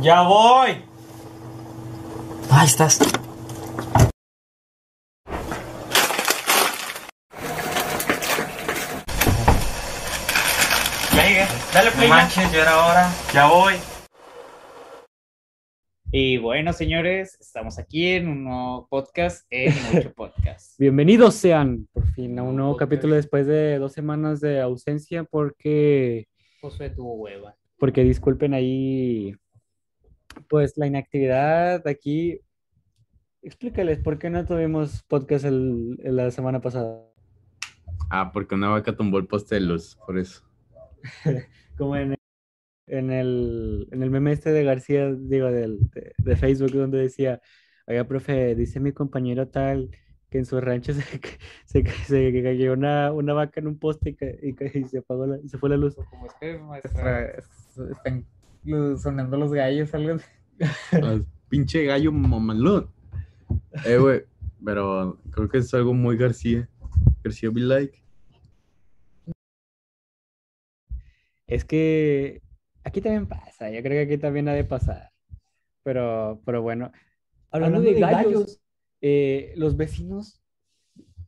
Ya voy. Ahí estás. Dale play. No manches, ya era hora. Ya voy. Y bueno, señores, estamos aquí en un nuevo podcast, en Mucho Podcast. Bienvenidos sean por fin a un nuevo capítulo después de dos semanas de ausencia porque, Josué tuvo hueva. porque disculpen ahí, pues la inactividad aquí. Explícales por qué no tuvimos podcast el- el- la semana pasada. Ah, porque una vaca tumbó el poste de luz, por eso. Como en, en, el, en el meme este de García, digo, del, de, de Facebook, donde decía, oiga, profe, dice mi compañero tal que en su rancho se, se, se cayó una, una vaca en un poste y, se apagó la, y se fue la luz. Como es que maestra, están sonando los gallos, algo así. Pinche gallo mamalón. Eh, güey, pero creo que es algo muy García. García be like. Es que aquí también pasa, yo creo que aquí también ha de pasar. Pero, pero bueno, hablando, de, gallos, eh, los vecinos,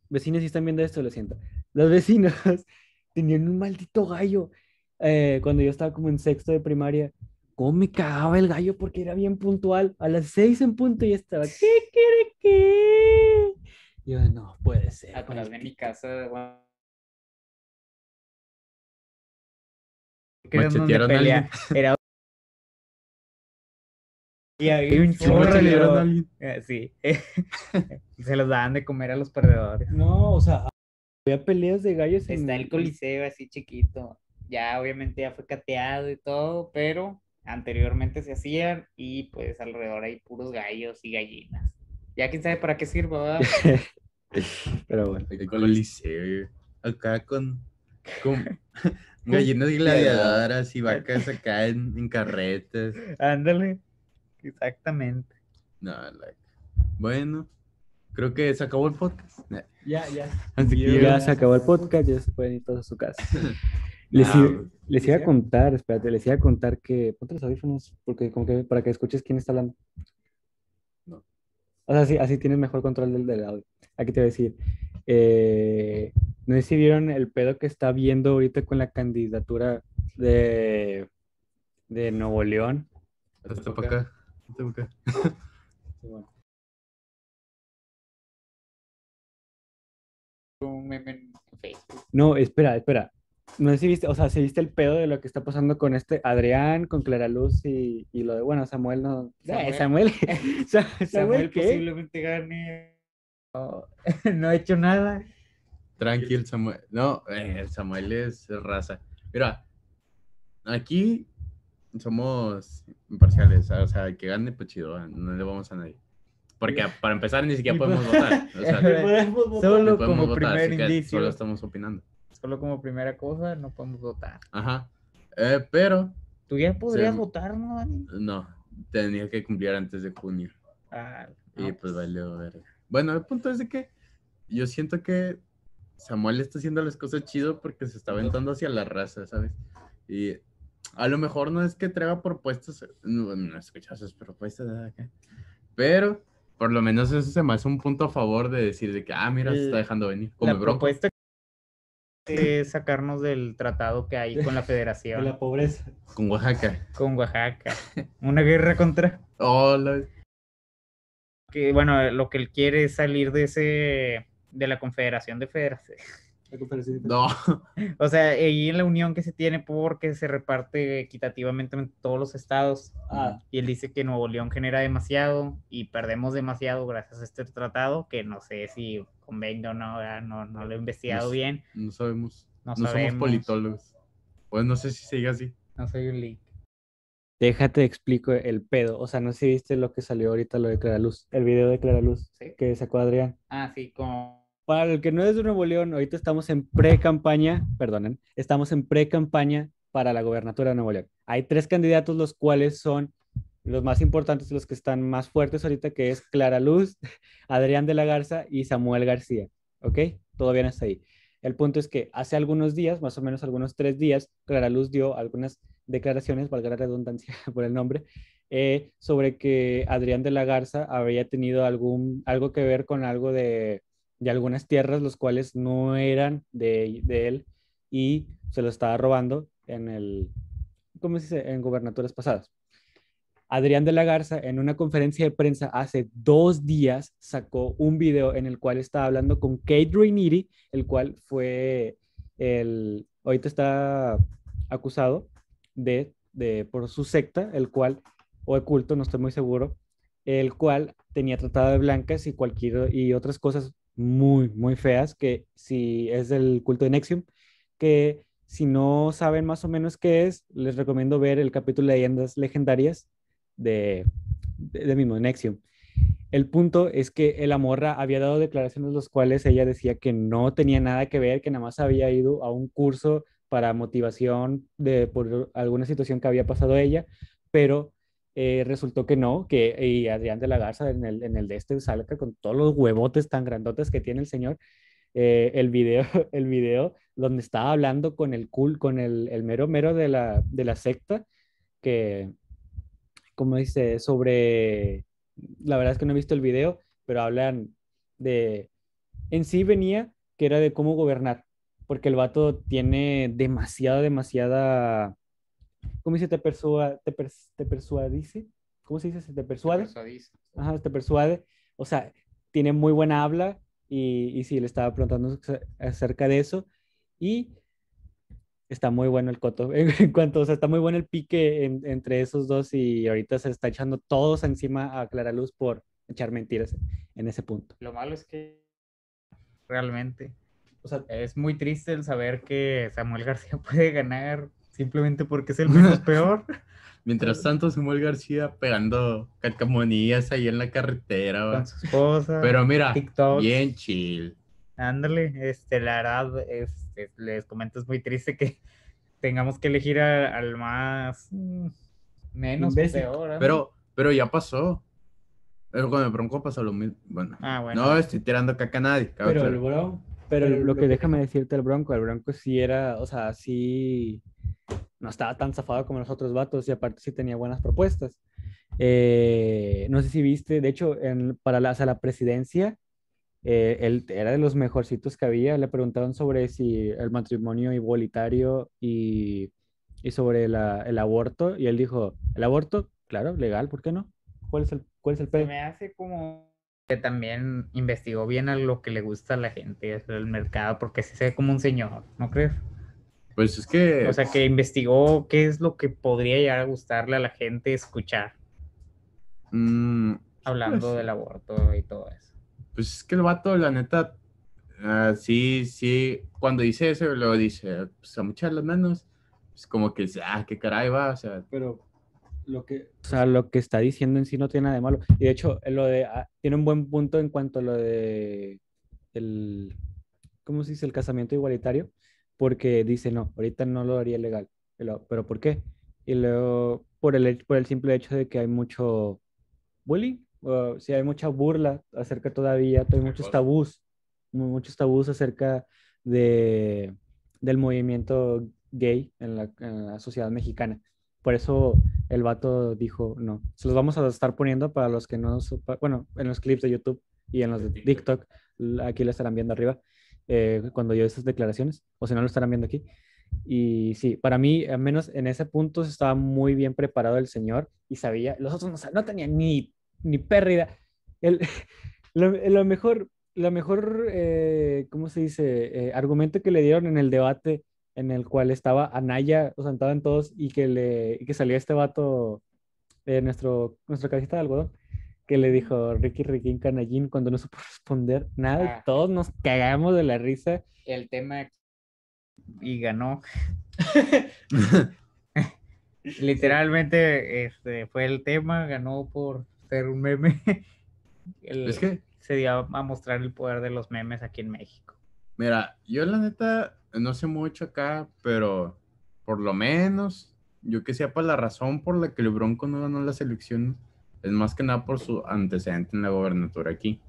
vecinos si están viendo esto, lo siento, los vecinos tenían un maldito gallo. eh, cuando yo estaba como en sexto de primaria, cómo me cagaba el gallo porque era bien puntual. A las seis en punto y estaba, ¿qué quiere qué? Y yo, no puede ser. Atrás de mi maldito". casa, bueno. Machetearon. Era... Y había un chorro de Sí. Se los daban de comer a los perdedores. No, o sea, había peleas de gallos en Está el coliseo así chiquito. Ya obviamente ya fue cateado y todo, pero anteriormente se hacían y pues alrededor hay puros gallos y gallinas. Ya quién sabe para qué sirva, ¿verdad? Pero bueno. El coliseo. Acá con, con gallinas gladiadoras y vacas acá en, en carretas. Ándale. Exactamente. No, like. Bueno, creo que se acabó el podcast. Ya, ya. Así que Ya se acabó el podcast, ya se pueden ir todos a su casa. Les, Ah, les iba a contar, espérate, les iba a contar que. Ponte los audífonos, porque como que para que escuches quién está hablando. No. O sea, así, así tienes mejor control del, del audio. Aquí te voy a decir. eh, no sé si vieron el pedo que está viendo ahorita con la candidatura de, de Nuevo León. Hasta para acá. Hasta para acá. Un meme en Facebook. No, espera, espera. No sé si viste, o sea, si viste el pedo de lo que está pasando con este Adrián, con Clara Luz y, y lo de, bueno, Samuel no. Eh, Samuel. Sa- Samuel, Samuel ¿qué? posiblemente gane. No, no ha hecho nada. Tranquil, Samuel. No, eh, el Samuel es raza. Mira, aquí somos imparciales. O sea, el que gane, pues chido, no le vamos a nadie. Porque para empezar ni siquiera podemos votar. O sea, no Podemos votar. Solo podemos como votar, primer indicio. Solo estamos opinando. Solo como primera cosa, no podemos votar. Ajá. Eh, pero, Tú ya podrías Sí. votar, ¿no, Dani? no, tenía que cumplir antes de junio. Ah, Y no, pues valió ver. Bueno, el punto es de que yo siento que Samuel está haciendo las cosas chido porque se está aventando hacia la raza, ¿sabes? Y a lo mejor no es que traiga propuestas, no, no escuchas esas propuestas, pero por lo menos eso se me hace un punto a favor de decir de que, ah, mira, se está dejando venir. Como la Bronco. propuesta es sacarnos del tratado que hay con la De federación, la pobreza. con Oaxaca. con Oaxaca. Una guerra contra... Oh, la- Que, bueno, lo que él quiere es salir de ese... de la confederación de federación. No, O sea, ahí en la unión que se tiene porque se reparte equitativamente en todos los estados. Ah, Y él dice que Nuevo León genera demasiado y perdemos demasiado gracias a este tratado, que no sé si convenga o no, no, no lo he investigado bien, no sabemos. no, No, somos sabemos, politólogos. Pues no sé si se diga así. no soy un leak. déjate explico el pedo. O sea, no sé si viste lo que salió ahorita, lo de Clara Luz. El video de Clara Luz Sí. que sacó Adrián. Ah, sí, como... Para el que no es de Nuevo León, ahorita estamos en pre-campaña, perdonen, estamos en pre-campaña para la gobernatura de Nuevo León. Hay tres candidatos, los cuales son los más importantes, los que están más fuertes ahorita, que es Clara Luz, Adrián de la Garza y Samuel García. ¿Ok? Todo bien hasta ahí. El punto es que hace algunos días, más o menos algunos tres días, Clara Luz dio algunas declaraciones, valga la redundancia por el nombre, eh, sobre que Adrián de la Garza habría tenido algún, algo que ver con algo de, de algunas tierras, los cuales no eran de, de, él y se lo estaba robando en el, ¿cómo se dice? En gobernaturas pasadas. Adrián de la Garza en una conferencia de prensa hace dos días sacó un video en el cual estaba hablando con Kate Rainieri, el cual fue el, ahorita está acusado de, de, por su secta, el cual, o el culto, no estoy muy seguro, el cual tenía tratado de blancas y cualquier, y otras cosas muy, muy feas, que si es del culto de Nexium, que si no saben más o menos qué es, les recomiendo ver el capítulo de leyendas legendarias de, de, mismo Nexium. El punto es que la morra había dado declaraciones los cuales ella decía que no tenía nada que ver, que nada más había ido a un curso para motivación de por alguna situación que había pasado ella, pero eh, resultó que no, que y Adrián de la Garza en el, en el de este salga con todos los huevotes tan grandotes que tiene el señor, eh, el video, el video donde estaba hablando con el cool, con el, el mero mero de la, de la secta, que, como dice, sobre, la verdad es que no he visto el video, pero hablan de, en sí venía que era de cómo gobernar, porque el vato tiene demasiada, demasiada, ¿cómo dice? Te, persua, te, pers, te persuadice, ¿cómo se dice? ¿Te persuade? Te persuadice. Ajá, te persuade, o sea, tiene muy buena habla y, y sí, le estaba preguntando acerca de eso y está muy bueno el coto. En cuanto, o sea, está muy bueno el pique en, entre esos dos y ahorita se está echando todos encima a Clara Luz por echar mentiras en ese punto. Lo malo es que realmente, o sea, es muy triste el saber que Samuel García puede ganar simplemente porque es el menos peor. Mientras tanto, Samuel García pegando calcamonías ahí en la carretera. Con su esposa. Pero mira, TikToks. bien chill. Ándale, este, la verdad, este, les comento, es muy triste que tengamos que elegir a, al más mm, menos Imbécil. peor. ¿eh? Pero, pero ya pasó. Pero con el Bronco pasó lo mismo. Bueno, Ah, bueno. no estoy tirando caca a nadie. Pero el. Bronco, pero lo que déjame decirte el Bronco, el Bronco sí era, o sea, sí no estaba tan zafado como los otros vatos y aparte sí tenía buenas propuestas. Eh, no sé si viste, de hecho, en, para la, o sea, la presidencia, eh, él era de los mejorcitos que había. Le preguntaron sobre si el matrimonio igualitario y, y sobre la, el aborto, y él dijo, el aborto, claro, legal, ¿por qué no? ¿Cuál es el, cuál es el Se pedo? me hace como que también investigó bien a lo que le gusta a la gente, es el mercado, porque se ve como un señor, ¿no crees? Pues es que. O sea, que investigó qué es lo que podría llegar a gustarle a la gente escuchar, mm, hablando Pues- del aborto y todo eso. Pues es que el vato, la neta, ah, sí, sí, cuando dice eso, luego dice, pues a muchas las manos, pues como que, ah, qué caray va, o sea, pero lo que, o sea, lo que está diciendo en sí no tiene nada de malo. Y de hecho, lo de, ah, tiene un buen punto en cuanto a lo de el, ¿cómo se dice? El casamiento igualitario, porque dice, no, ahorita no lo haría legal. Luego, ¿Pero por qué? Y luego, por el, por el simple hecho de que hay mucho bullying, o si hay mucha burla acerca todavía, hay muchos tabús, mu- muchos tabús acerca de, del movimiento gay en la, en la sociedad mexicana. Por eso el vato dijo, no, se los vamos a estar poniendo para los que no, bueno, en los clips de YouTube y en los de TikTok. Aquí lo estarán viendo arriba, eh, cuando yo esas declaraciones, o si no lo estarán viendo aquí. Y sí, para mí, al menos en ese punto, estaba muy bien preparado el señor y sabía, los otros no, no tenían ni, ni pérdida. El, lo, lo mejor, lo mejor eh, ¿cómo se dice? Eh, argumento que le dieron en el debate en el cual estaba Anaya, o sea, estaban todos y que, le, y que salía este vato, eh, nuestro, nuestra cabecita de algodón, que le dijo Ricky Ricky Canallín cuando no supo responder nada y Ah. todos nos cagamos de la risa. El tema y ganó. Literalmente este, fue el tema, ganó por ser un meme. El- es que, se dio a mostrar el poder de los memes aquí en México. Mira, yo la neta, no sé mucho acá, pero por lo menos, yo que sepa la razón por la que el Bronco no ganó las elecciones, es más que nada por su antecedente en la gobernatura aquí.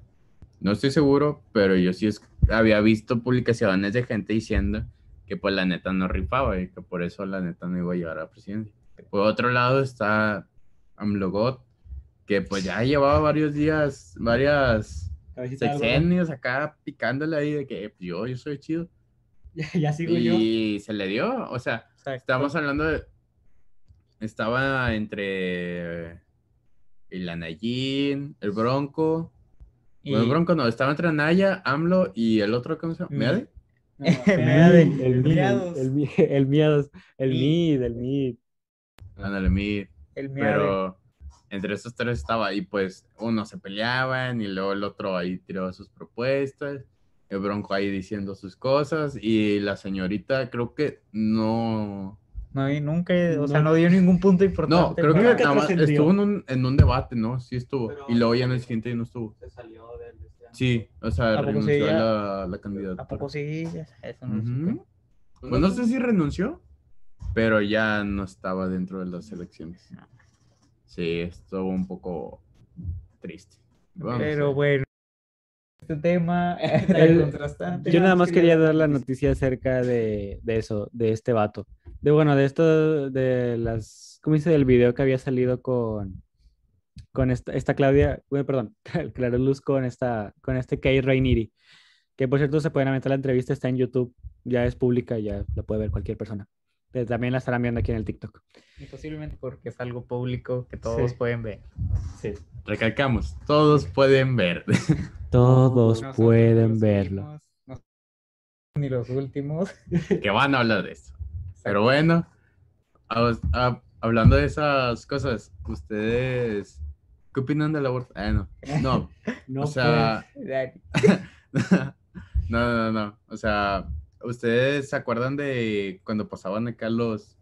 No estoy seguro, pero yo sí es- había visto publicaciones de gente diciendo que pues la neta no rifaba y que por eso la neta no iba a llegar a la presidencia. Por otro lado está Amlogot, que pues ya llevaba varios días, varias sexenios acá picándole ahí de que pues, yo, yo soy chido. ya sigo yo. Y se le dio, o sea, estábamos hablando de... Estaba entre el Anayín, el Bronco. Y- Bueno, el Bronco no, estaba entre Anaya, AMLO y el otro, ¿cómo se llama? Mm. ¿Meade? Meade, el, el, miados. el, mi- el miados, el Y- mid, el mid. Ándale. El miade. Pero entre esos tres estaba y pues uno se peleaban y luego el otro ahí tiraba sus propuestas, el Bronco ahí diciendo sus cosas y la señorita creo que no... No vi nunca, o sea, No. no dio ningún punto importante. No, creo que nada más estuvo en un, en un debate, ¿no? Sí estuvo. Pero- y luego ya en el siguiente no estuvo. Se salió del... Sí, o sea, ¿A poco renunció sí, a la, la candidatura. ¿A poco sí? Eso no Ujú. supe. Pues no sé si renunció, pero ya no estaba dentro de las elecciones. Sí, estuvo un poco triste. Vamos Pero bueno, este tema El- contrastante. Yo nada más quería dar la noticia acerca de, de eso, de este vato. De bueno, de esto, de las, ¿cómo dice? Del video que había salido con, con esta, esta Claudia, bueno, perdón, Clara Luz con esta, con este Kay Rainiri. Que por cierto se pueden aventar la entrevista, está en YouTube, ya es pública, ya la puede ver cualquier persona. Pero también la estarán viendo aquí en el TikTok. Y posiblemente porque es algo público que todos Sí. pueden ver. Sí. Recalcamos, todos pueden ver. Todos pueden verlo. últimos, no- ni los últimos. que van a hablar de eso. Pero bueno, a- a- hablando de esas cosas, ¿ustedes qué opinan del aborto? Ah, no. No, No, o sea, no, no, no. O sea, ¿ustedes se acuerdan de cuando pasaban acá los,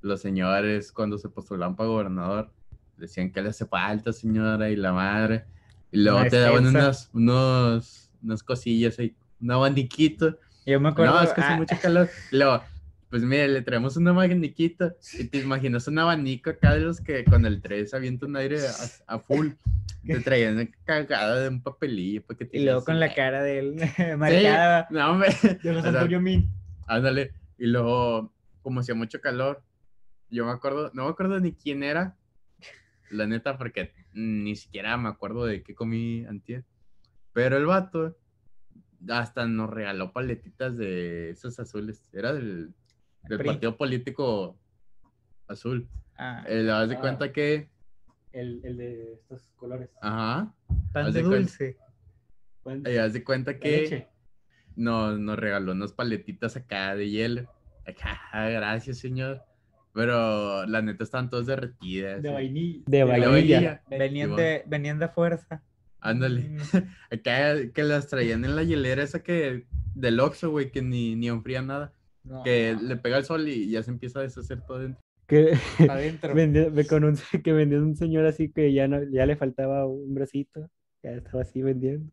los señores, cuando se postulaban para gobernador? Decían que le hace falta, señora, y la madre. Y luego Una te daban unas, unos, unas cosillas ahí, un abaniquito. Yo me acuerdo. No, es que hace ah, mucho calor. Luego, pues mire, le traemos un abaniquito y te imaginas un abanico acá de los que con el 3 avienta un aire a, a full. Te traían una cagada de un papelillo te Y luego con la cara de él Sí, marcada. no, hombre. De los Antonio Min. Ándale. Y luego, como hacía mucho calor, yo me acuerdo, no me acuerdo ni quién era, la neta, porque ni siquiera me acuerdo de qué comí antier. Pero el vato hasta nos regaló paletitas de esos azules. Era del, del PRI. partido político azul. Ah, Eh, le das de Ah. cuenta que, El, el de estos colores. ajá, pan de de cuenta. dulce. le das de cuenta La que nos, nos regaló unas paletitas acá de hielo. Acá, "Ah, gracias, señor. Pero la neta están todas derretidas. De eh. vainilla. De De vainilla. de, venían de fuerza. Ándale. Mm, Acá que las traían en la hielera esa que del Oxxo, güey, que ni, ni enfría nada. No, Que le pega el sol y ya se empieza a deshacer todo dentro. Que adentro. vendió, ve con un, que vendió un señor así que ya, no, ya le faltaba un bracito. Ya estaba así vendiendo.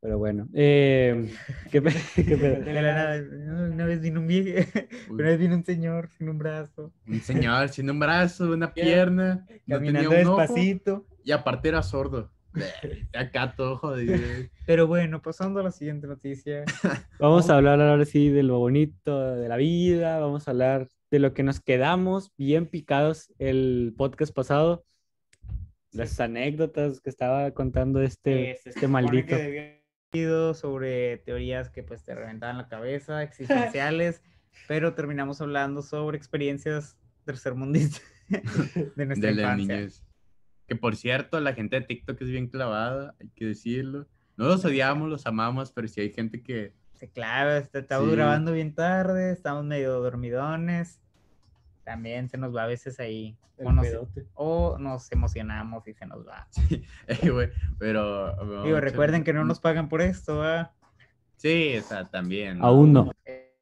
Pero bueno. Eh, ¿qué, qué pedo? De la nada, Una vez vino un viejo, una vez vino un señor sin un brazo, Un señor sin un brazo, una pierna, no tenía caminando un ojo, despacito. y aparte era sordo. Acá todo jodido. Pero bueno, pasando a la siguiente noticia. Vamos a hablar ahora sí de lo bonito de la vida. Vamos a hablar de lo que nos quedamos bien picados el podcast pasado. Las anécdotas que estaba contando este, este supone maldito. sobre teorías que pues te reventaban la cabeza, existenciales, pero terminamos hablando sobre experiencias tercermundistas de nuestra de la infancia. niñez. Que por cierto, la gente de TikTok es bien clavada, hay que decirlo. No los odiamos, los amamos, pero sí hay gente que Sí, claro, este, estamos Sí. grabando bien tarde, estamos medio dormidones. También se nos va a veces ahí. O nos, pedote. o nos emocionamos y se nos va. Eh, güey, pero... Digo, recuerden que no nos pagan por esto, ¿va? Sí, o sea, también. ¿no? Aún no. Eh,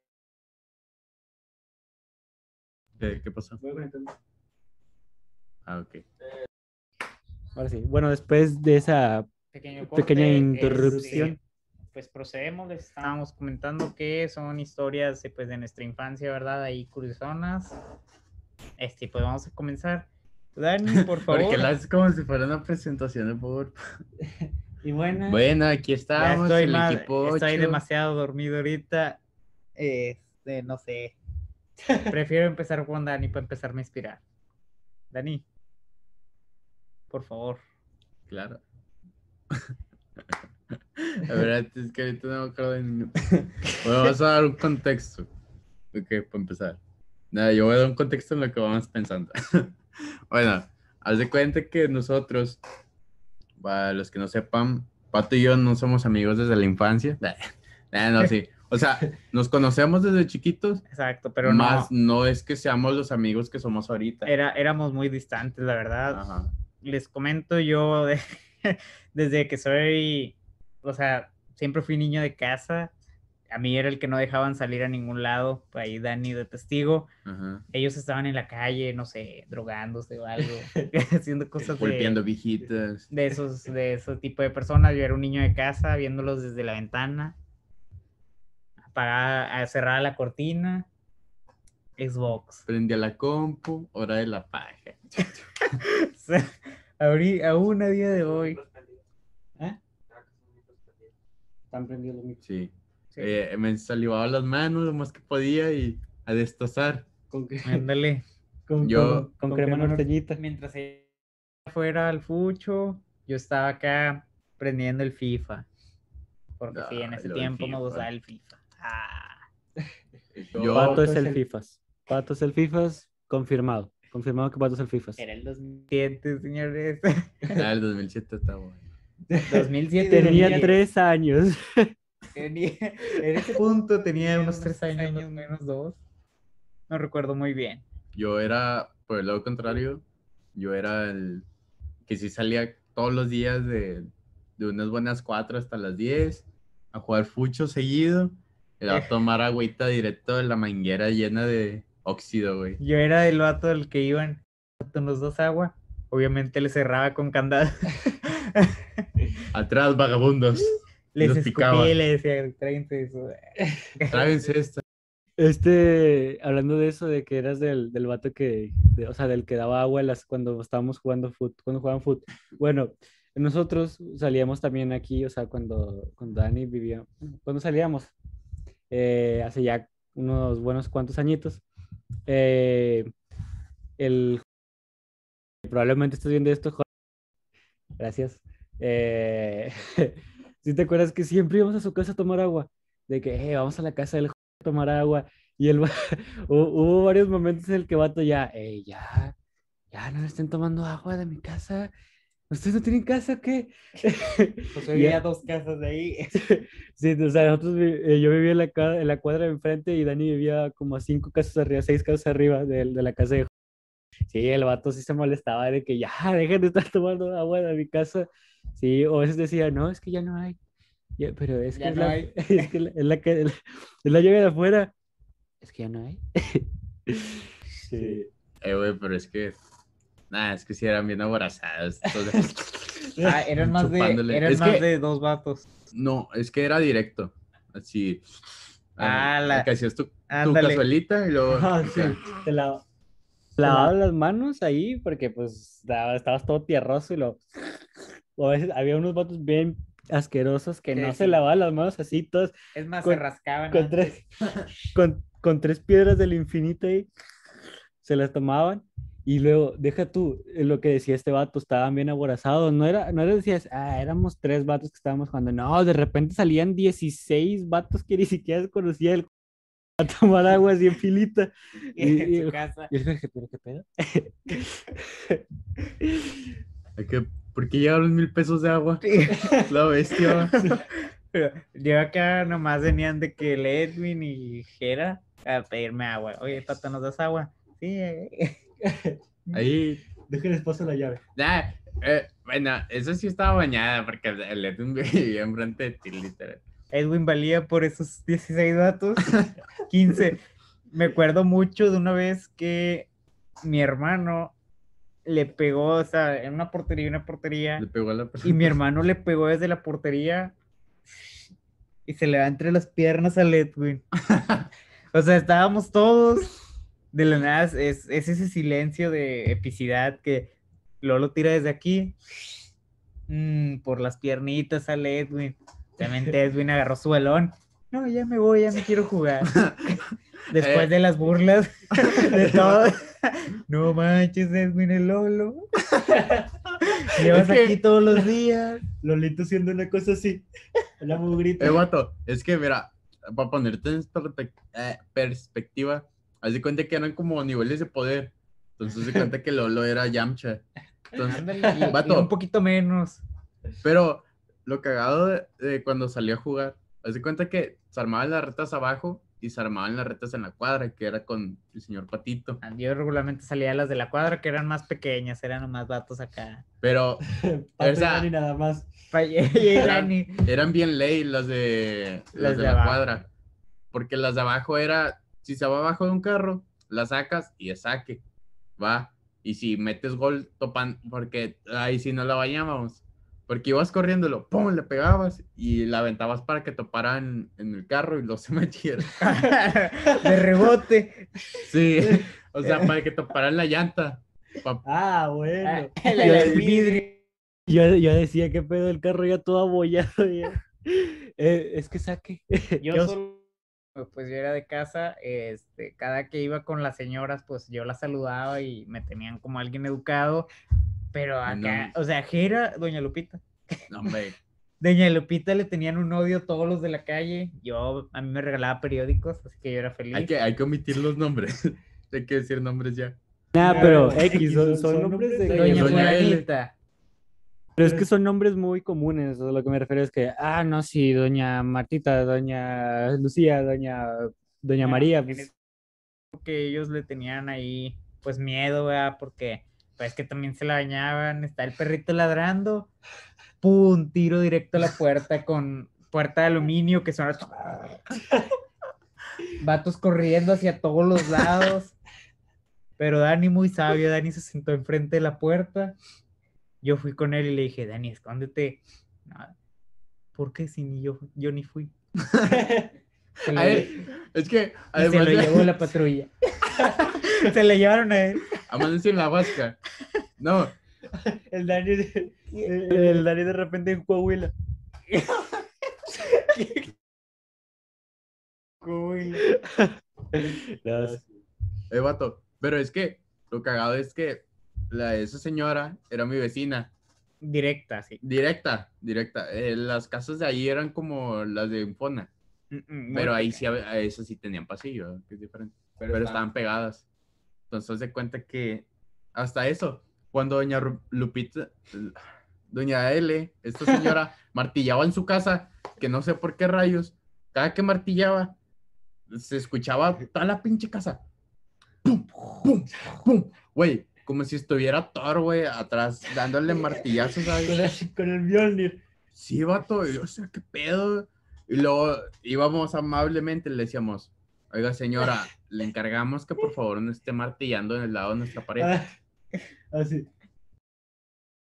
¿Qué, qué pasó? Ah, ok. Ahora sí. Bueno, después de esa pequeño Pequeña corte, interrupción. este, pues procedemos, les estábamos comentando que son historias eh, pues, de nuestra infancia, ¿verdad? Ahí curiosonas. Este, pues vamos a comenzar. Dani, por favor. Porque la haces como si fuera una presentación de PowerPoint. Y bueno. Bueno, aquí estamos. estoy, el mal, equipo estoy demasiado dormido ahorita. Este, no sé. Prefiero empezar con Dani para empezarme a inspirar. Dani. Por favor. Claro. La verdad es que ahorita no me acuerdo de ningún. Bueno, vamos a dar un contexto. Ok, para empezar. Nada, yo voy a dar un contexto en lo que vamos pensando. bueno, haz de cuenta que nosotros, para los que no sepan, Pato y yo no somos amigos desde la infancia. Nah, no, sí. O sea, nos conocemos desde chiquitos, Exacto, pero más no. no es que seamos los amigos que somos ahorita. Era, éramos muy distantes, la verdad. Ajá. Les comento yo de- desde que soy, o sea, siempre fui niño de casa. A mí era el que no dejaban salir a ningún lado. Ahí Dani de testigo. Ellos estaban en la calle, no sé, drogándose o algo, haciendo cosas de, Golpeando viejitas. de esos, de ese tipo de personas. Yo era un niño de casa, viéndolos desde la ventana, apagar, a cerrar la cortina, Xbox. Prendí a la compu, hora de la paja. Aún a día de hoy. ¿eh? Están prendidos los micros. Sí. Sí. Eh, me salivaba las manos lo más que podía y a destazar. Con, que- Ándale. con, Yo- con, con crema norteñita. Mientras ella fuera al fucho, yo estaba acá prendiendo el FIFA. Porque sí, en ese tiempo me FIFA. gustaba el FIFA. Ah. Yo, Pato es el el- FIFAs. Pato es el FIFAs, confirmado. Confirmado que Pato es el FIFAs. Era el 2007, señores. ah, el 2007 está bueno. 2007. Tenía tres años. tenía- en ese punto tenía unos tres años, menos dos. No recuerdo muy bien. Yo era, por el lado contrario, yo era el que sí salía todos los días de, de unas buenas 4 hasta las 10 a jugar fucho seguido y a tomar agüita directo de la manguera llena de óxido, güey. Yo era el vato del que iban con los dos agua. Obviamente le cerraba con candado. Atrás, vagabundos. Les Los escupía picaba. y le decía, tráiganse eso. Tráguense esta. Este, hablando de eso, de que eras del, del vato que, de- o sea, del que daba agua las, cuando estábamos jugando fut, cuando jugaban fut. Bueno, nosotros salíamos también aquí, o sea, cuando, cuando Dani vivía, cuando salíamos, eh, hace ya unos buenos cuantos añitos, eh, el, probablemente estés viendo esto, Juan. gracias. Eh, si te acuerdas que siempre íbamos a su casa a tomar agua? De que, eh, vamos a la casa del a tomar agua. Y él, hubo, varios momentos en el que vato ya, "Ey, ya, ya no estén tomando agua de mi casa. ¿Ustedes no tienen casa o qué? Pues Ya. había dos casas de ahí. Sí, o sea, nosotros, eh, yo vivía en la, en la cuadra de enfrente y Dani vivía como a cinco casas arriba, seis casas arriba de, de la casa de Sí, el vato sí se molestaba de que ya, dejen de estar tomando agua de mi casa. Sí, o a veces decía, no, es que ya no hay. Ya, pero es que, Ya es, no la, hay. es que la- es la que es la llave de afuera. Es que ya no hay. sí. Eh, güey, pero es que. Nada, es que sí eran bien aborazados. entonces- Ah, eran más, de, Chupándole. eran Es más que- de dos vatos. No, es que era directo. Así. Ah, la- Que hacías tu, tu cazuelita y luego. Ah, sí. Te la, lavabas las manos ahí porque pues estaba- estabas todo tierroso y lo... O a veces había unos vatos bien asquerosos que Sí, no sí. se lavaban las manos así todas Es más, Con- se rascaban. con antes. tres, con, con tres piedras del infinito ahí, se las tomaban y luego, deja tú, eh, lo que decía este vato, estaban bien aborazados, no era, no era decías, ah, éramos tres vatos que estábamos jugando, no, de repente salían 16 vatos que ni siquiera se conocía el a tomar agua así en filita. Y- en y- su casa. Y yo dije, ¿pero qué pedo? Hay que, ¿Por qué llegaron mil pesos de agua? La bestia. Pero Yo acá nomás venían de que el Edwin y Jera a pedirme agua. Oye, Pato, ¿nos das agua? Sí. eh. Ahí. Déjenles paso la llave. Nah, eh, bueno, eso sí estaba bañada porque el Edwin vivía enfrente de ti, literal. Edwin valía por esos 16 datos. 15. Me acuerdo mucho de una vez que mi hermano le pegó, o sea, en una portería, una portería. Le pegó a la Y mi hermano le pegó desde la portería y se le va entre las piernas al Edwin. O sea, estábamos todos de la nada, es, es ese silencio de epicidad que Lolo tira desde aquí mm, por las piernitas sale Edwin. Obviamente Edwin agarró su balón. No, ya me voy, ya me quiero jugar. Después Eh. de las burlas de todo. No manches, Edwin el Lolo. Llevas Es que- aquí todos los días. Lolito siendo una cosa así. La mugrita. Eh, es que mira, para ponerte en eh, perspectiva, haz de cuenta que eran como niveles de poder. Entonces se cuenta que Lolo era Yamcha. Entonces, y un poquito menos. pero lo cagado de, de cuando salió a jugar, haz de cuenta que se armaban las retas abajo y se armaban las retas en la cuadra, que era con el señor Patito. Yo regularmente salía a las de la cuadra que eran más pequeñas, eran nomás vatos acá. Pero y sea- nada más. Eran bien ley las de, las Las de, de la abajo. cuadra. Porque las de abajo era, si se va abajo de un carro, la sacas y es saque. Va. Y si metes gol, topan, porque ahí sí no la bañábamos. Porque ibas corriéndolo, pum, le pegabas y la aventabas para que topara en, en el carro y lo se metiera. de rebote. Sí, o sea, para que topara en la llanta. Pa- Ah, bueno. El, el vidrio. Yo, yo decía que pedo el carro ya todo abollado. ya. Eh, es que saque. Yo Yo- solo, pues yo era de casa, este, cada que iba con las señoras, pues yo las saludaba y me tenían como alguien educado, pero no. acá, o sea, Jera, doña Lupita. No, hombre. Doña Lupita le tenían un odio a todos los de la calle. Yo, a mí me regalaba periódicos, así que yo era feliz. Hay que, hay que omitir los nombres. hay que decir nombres ya. Nah, pero X, son, son nombres de. Doña Doña. Fulanita. Pero es que son nombres muy comunes. A lo que me refiero es que, ah, no, sí, doña Martita, doña Lucía, doña, doña María. pues, que ellos le tenían ahí, pues miedo, ¿verdad? Porque, pues que también se la bañaban, está el perrito ladrando, pum, tiro directo a la puerta con puerta de aluminio que suena. Vatos corriendo hacia todos los lados. Pero Dani muy sabio, Dani se sentó enfrente de la puerta. Yo fui con él y le dije, Dani, escóndete. Nada. ¿Por qué si ni yo, yo ni fui? A él, es que se lo llevó la patrulla. se le llevaron a él. Amanecí en la Huasca. No, El Dani, de- el, el Dani de repente en Coahuila. No, sí. eh, vato. Pero es que lo cagado es que la, esa señora era mi vecina. Directa, sí. Directa, directa. Eh, las casas de ahí eran como las de Infona. Mm, mm, Pero ahí sí, a esas sí tenían pasillo, que es diferente. Pero, estaban pegadas. Entonces se cuenta que hasta eso, cuando doña Lupita, doña L, esta señora, martillaba en su casa, que no sé por qué rayos, cada que martillaba, se escuchaba toda la pinche casa. ¡Pum! ¡Pum! ¡Pum! Güey, como si estuviera Thor, güey, atrás, dándole martillazos, ¿sabes? Con el, con el Mjolnir. Sí, vato, y yo, o sea, qué pedo. Y luego íbamos amablemente, le decíamos, oiga, señora, le encargamos que por favor no esté martillando en el lado de nuestra pared. Ah, así.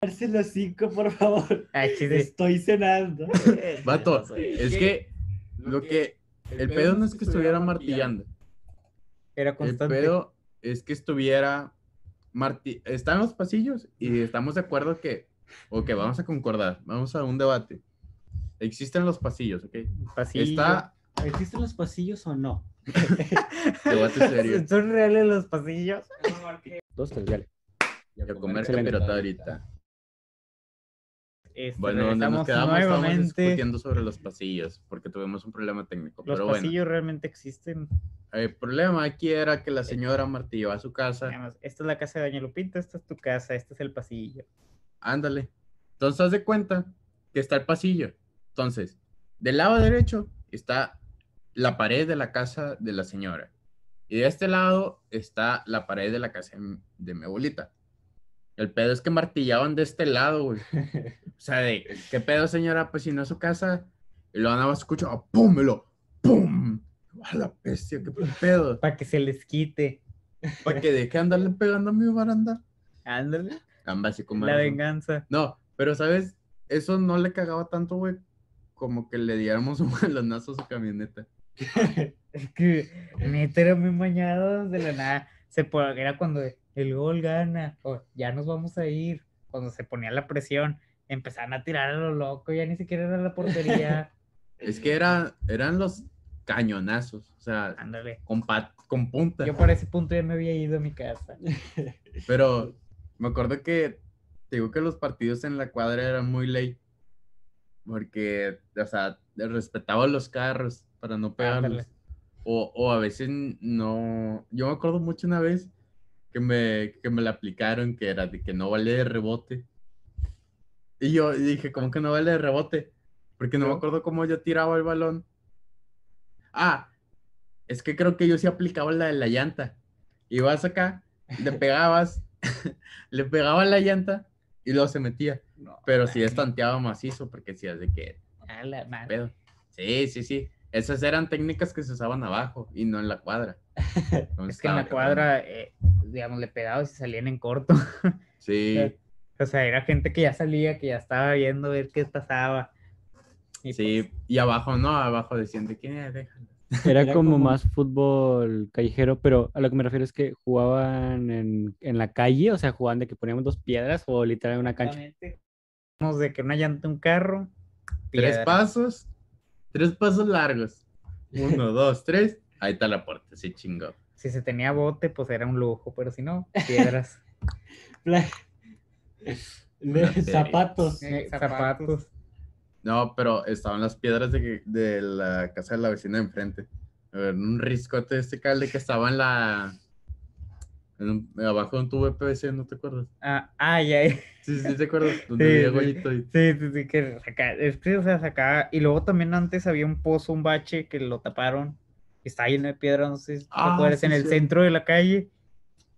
Darse los cinco, por favor. Ah. Estoy cenando. Vato, es que lo que, el pedo no es que estuviera martillando, Era el constante. pedo es que estuviera, marti está en los pasillos y estamos de acuerdo que, ok, vamos a concordar, vamos a un debate. Existen los pasillos, ok. Pasillo. Está ¿Existen los pasillos o no? debate serio. ¿Son reales los pasillos? Dos, tres, dale. Y a comer pirata ahorita. Este, Bueno, donde nos quedamos estábamos nuevamente. discutiendo sobre los pasillos, porque tuvimos un problema técnico. Los pero bueno, pasillos realmente existen. el problema aquí era que la señora martillaba su casa. Digamos, esta es la casa de Doña Lupita, esta es tu casa, este es el pasillo. Ándale. Entonces, haz de cuenta que está el pasillo. Entonces, del lado derecho está la pared de la casa de la señora. Y de este lado está la pared de la casa de mi abuelita. El pedo es que martillaban de este lado, güey. O sea, de, ¿qué pedo, señora? Pues si no es su casa. Y nada más escucho, ah, ¡pum! Y lo, ¡pum! ¡A la bestia! ¿Qué pedo? Para que se les quite. Para que deje de andarle pegando a mi baranda. Ándale. Como La venganza. No, pero ¿sabes? Eso no le cagaba tanto, güey. Como que le diéramos un balonazo a su camioneta. Es que neta era muy mañado de la nada. Se era cuando el gol gana, o ya nos vamos a ir, cuando se ponía la presión. empezaron a tirar a lo loco, ya ni siquiera era la portería. Es que era, eran los cañonazos, o sea, Ándale. con, con punta. Yo por ese punto ya me había ido a mi casa. Pero me acuerdo que te digo que los partidos en la cuadra eran muy ley. Porque, o sea, respetaba los carros para no pegarlos. Ándale. O, o a veces no. Yo me acuerdo mucho una vez que me, que me la aplicaron, que era de que no vale de rebote. Y yo dije, ¿cómo que no vale de rebote? Porque no me ¿No? acuerdo cómo yo tiraba el balón. Ah, es que creo que yo sí aplicaba la de la llanta. Ibas acá, le pegabas, le pegaba la llanta y luego se metía. No, Pero sí estanteaba macizo, porque es de que a la madre. pedo. Sí, sí, sí. Esas eran técnicas que se usaban abajo y no en la cuadra. Es que en la cuadra, eh, digamos, le pegaba y se salían en corto. Sí, O sea, era gente que ya salía, que ya estaba viendo ver qué pasaba. Y sí. Y abajo no, abajo decían de que "Eh, déjalo". Era Era como como- más fútbol callejero, pero a lo que me refiero es que jugaban en, en la calle, o sea, jugaban de que poníamos dos piedras o literal en una cancha. Exactamente. Vamos de que una llanta, un carro. Tres pasos, tres pasos largos. Uno, dos, tres. Ahí está la puerta, sí chingó. Si se tenía bote, pues era un lujo, pero si no, piedras. De zapatos. Eh, zapatos. No, pero estaban las piedras de, de la casa de la vecina de enfrente. A ver, un riscote de este cable que estaba en la. en un- abajo de un tubo de PVC, ¿no te acuerdas? Ah, ah, ya. ya. Sí, sí, te acuerdas. Donde Sí, había sí. Goyito y- Sí, sí, sí, que saca, es que, o sea, sacaba, y luego también antes había un pozo, un bache que lo taparon, estaba lleno de piedras, no sé si te Ah, acuerdas, sí, en el sí. centro de la calle,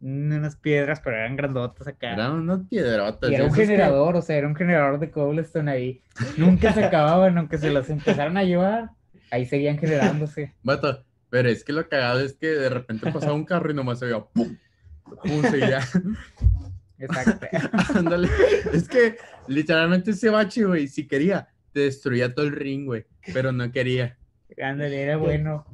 unas piedras, pero eran grandotas acá. Eran unas piedrotas. y era un que- generador, o sea, era un generador de cobblestone ahí. Nunca se acababan, aunque se los empezaron a llevar, ahí seguían generándose. Vato, pero es que lo cagado es que de repente pasaba un carro y nomás se veía ¡pum! ¡pum! seguía. Exacto. Ándale. Es que literalmente ese bache, güey, si quería, te destruía todo el ring, güey. Pero no quería. Ándale, era bueno.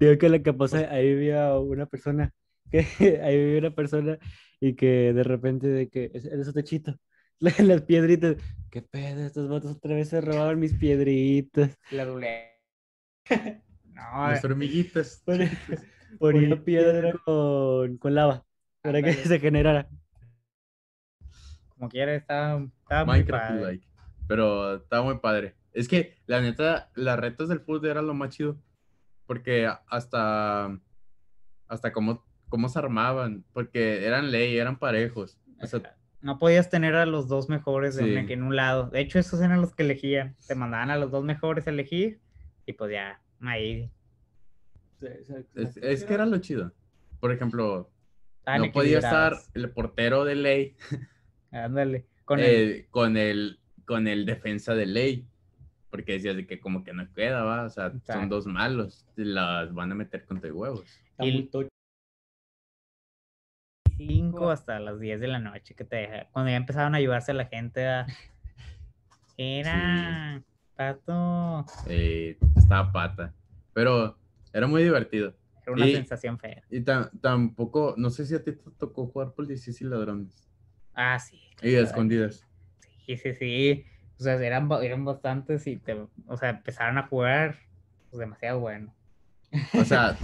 Digo que lo que pasa, ahí vivía una persona, que ahí vivía una persona y que de repente de que "Es- eres un techito, las piedritas, qué pedo, estos vatos otra vez se robaron mis piedritas. La dulé. No, Las hormiguitas. Ponía, ponía piedra con, con lava para que se generara. como quiera, estaba, estaba muy Minecraft padre. like. Pero estaba muy padre. Es que la neta, las retas del fútbol era lo más chido. Porque hasta. Hasta cómo, cómo se armaban. Porque eran ley, eran parejos. O sea, No podías tener a los dos mejores en, Sí. en un lado. De hecho, esos eran los que elegían. Te mandaban a los dos mejores a elegir y pues ya, ahí. es, es que era lo chido. Por ejemplo, estaban no podía estar el portero de ley Ándale. Con el- eh, con el con el defensa de ley. Porque decías de que como que no queda, va. O sea, son dos malos. Las van a meter contra huevos. Está muy tocho. 5 hasta las 10 de la noche que te deja. Cuando ya empezaban a ayudarse a la gente. a- Era. Pato. Eh, estaba pata. Pero era muy divertido. Era una Y- sensación fea. Y ta- tampoco, no sé si a ti te tocó jugar policías y ladrones. Ah, sí. Y de escondidas. Sí, sí, sí. O sea, eran, eran bastantes y te, o sea, empezaron a jugar pues, demasiado bueno. O sea,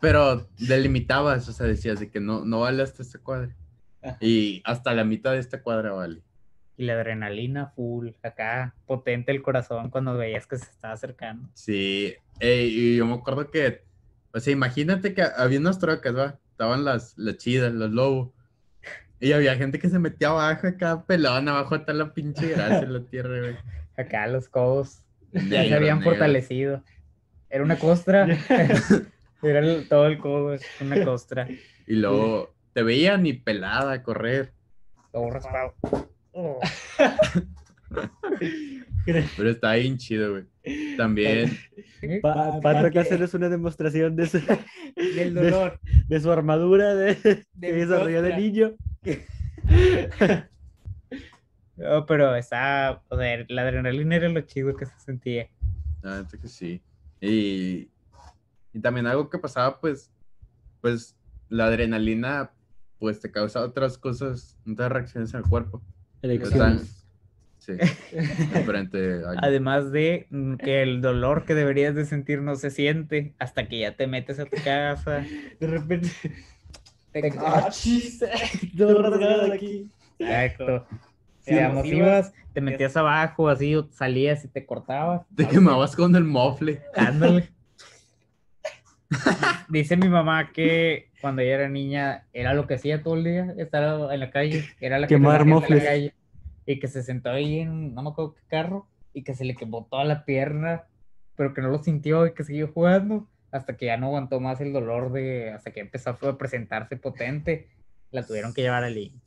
pero delimitabas, o sea, decías de que no, no vale hasta esta cuadra. Ajá. Y hasta la mitad de esta cuadra vale. Y la adrenalina full, acá, potente el corazón cuando veías que se estaba acercando. Sí, ey, y yo me acuerdo que, o sea, imagínate que había unas trocas, ¿va? Estaban las, las chidas, los lobos. Y había gente que se metía abajo acá, pelón, abajo está la pinche grasa en la tierra, güey. Acá los codos ya se habían negro. fortalecido. Era una costra. Era el- todo el codo, una costra. Y luego te veían y pelada a correr. Todo raspado. Oh, Pero está bien chido, güey. También, Pa- Pato que hacerles una demostración de su, Del de- dolor. de su armadura de, que mi desarrolló de niño. No, pero estaba, o sea, la adrenalina era lo chido que se sentía. la neta que sí. Y, y también algo que pasaba, pues, pues la adrenalina, pues te causa otras cosas, otras reacciones en el cuerpo. Están- Elecciones. Sí. Además de mm, que el dolor que deberías de sentir no se siente hasta que ya te metes a tu casa. De repente. Te- ¡Ah, aquí. Exacto. Sí, Digamos, sí, ibas, te metías abajo, así, o salías y te cortabas. Te quemabas con el mofle. Ándale. Dice mi mamá que cuando ella era niña era lo que hacía todo el día, estar en la calle, era la que Quemar salía en la mofles. calle, y que se sentó ahí en no me acuerdo qué carro y que se le quemó toda la pierna, pero que no lo sintió y que siguió jugando hasta que ya no aguantó más el dolor de hasta que empezó a presentarse potente, la tuvieron que llevar al IMSS,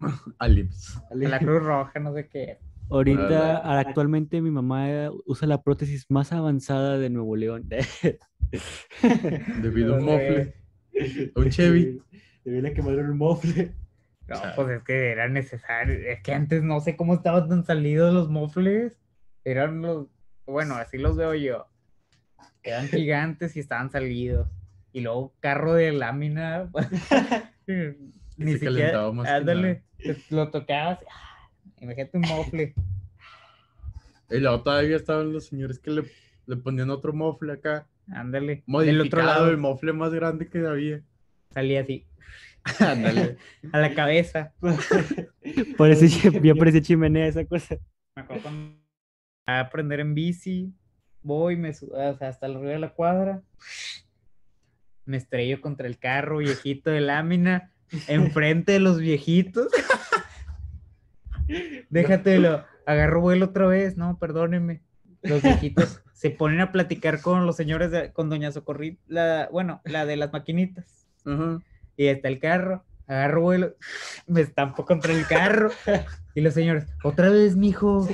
Al IMSS. a la Cruz Roja, no sé qué. Ahorita, Ah, actualmente, mi mamá usa la prótesis más avanzada de Nuevo León. Debido a un mofle. A un Chevy. Debió le quemaron el mofle. No, O sea- pues es que era necesario. Es que antes no sé cómo estaban tan salidos los mofles. Eran los. Bueno, así los veo yo. Eran gigantes y estaban salidos. Y luego carro de lámina. Ni se siquiera. calentaba más que Ándale. Lo tocabas. ah, Imagínate un mofle. Y luego todavía estaban los señores que le, le ponían otro mofle acá. Ándale. Del Modificado, otro lado el mofle más grande que había. salía así. Ándale. A la cabeza. Parece, chi- ya parece chimenea esa cosa. Me acuerdo cuando a aprender en bici, voy, me su- o sea, hasta el río de la cuadra, me estrello contra el carro viejito de lámina, enfrente de los viejitos. Déjatelo, agarro vuelo otra vez, no, perdónenme. Los viejitos se ponen a platicar con los señores, de- con Doña Socorrita, la, bueno, la de las maquinitas. Y está el carro, agarro vuelo, me estampo contra el carro. Y los señores, otra vez, mijo,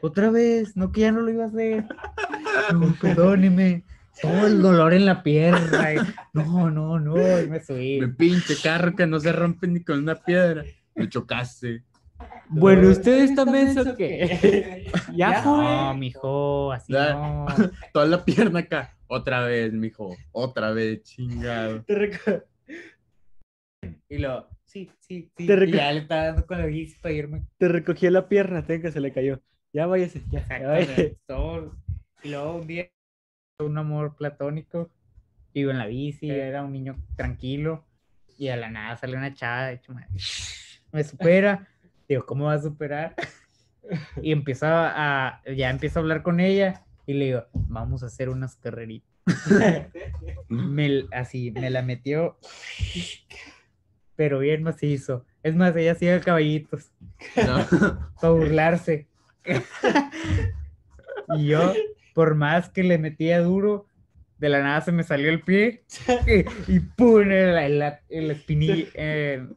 otra vez, no que ya no lo iba a hacer. No, perdóneme. Todo el dolor en la pierna. y, no, no, no, y me subí. Mi pinche carro que no se rompe ni con una piedra. Me chocaste. Bueno, ¿ustedes también menso que Ya, No, joven. mijo, así no. Toda la pierna acá. Otra vez, mijo. Otra vez, chingado. Te recu- Y lo, sí, sí, sí. Te Y recu- ya le estaba dando con la bici para irme. te recogí la pierna, tenga, se le cayó. Ya váyase, ya. ya váyase. Todo. Y luego un día, un amor platónico, iba en la bici, era un niño tranquilo, y a la nada sale una chava, de hecho, me supera, digo, ¿cómo va a superar? Y empiezo a, ya empiezo a hablar con ella, y le digo, vamos a hacer unas carreritas. Me, así, me la metió, pero bien macizo. Es más, ella hacía caballitos No. para burlarse. y yo, por más que le metía duro, de la nada se me salió el pie y, y ¡pum! en la- en la espinilla. El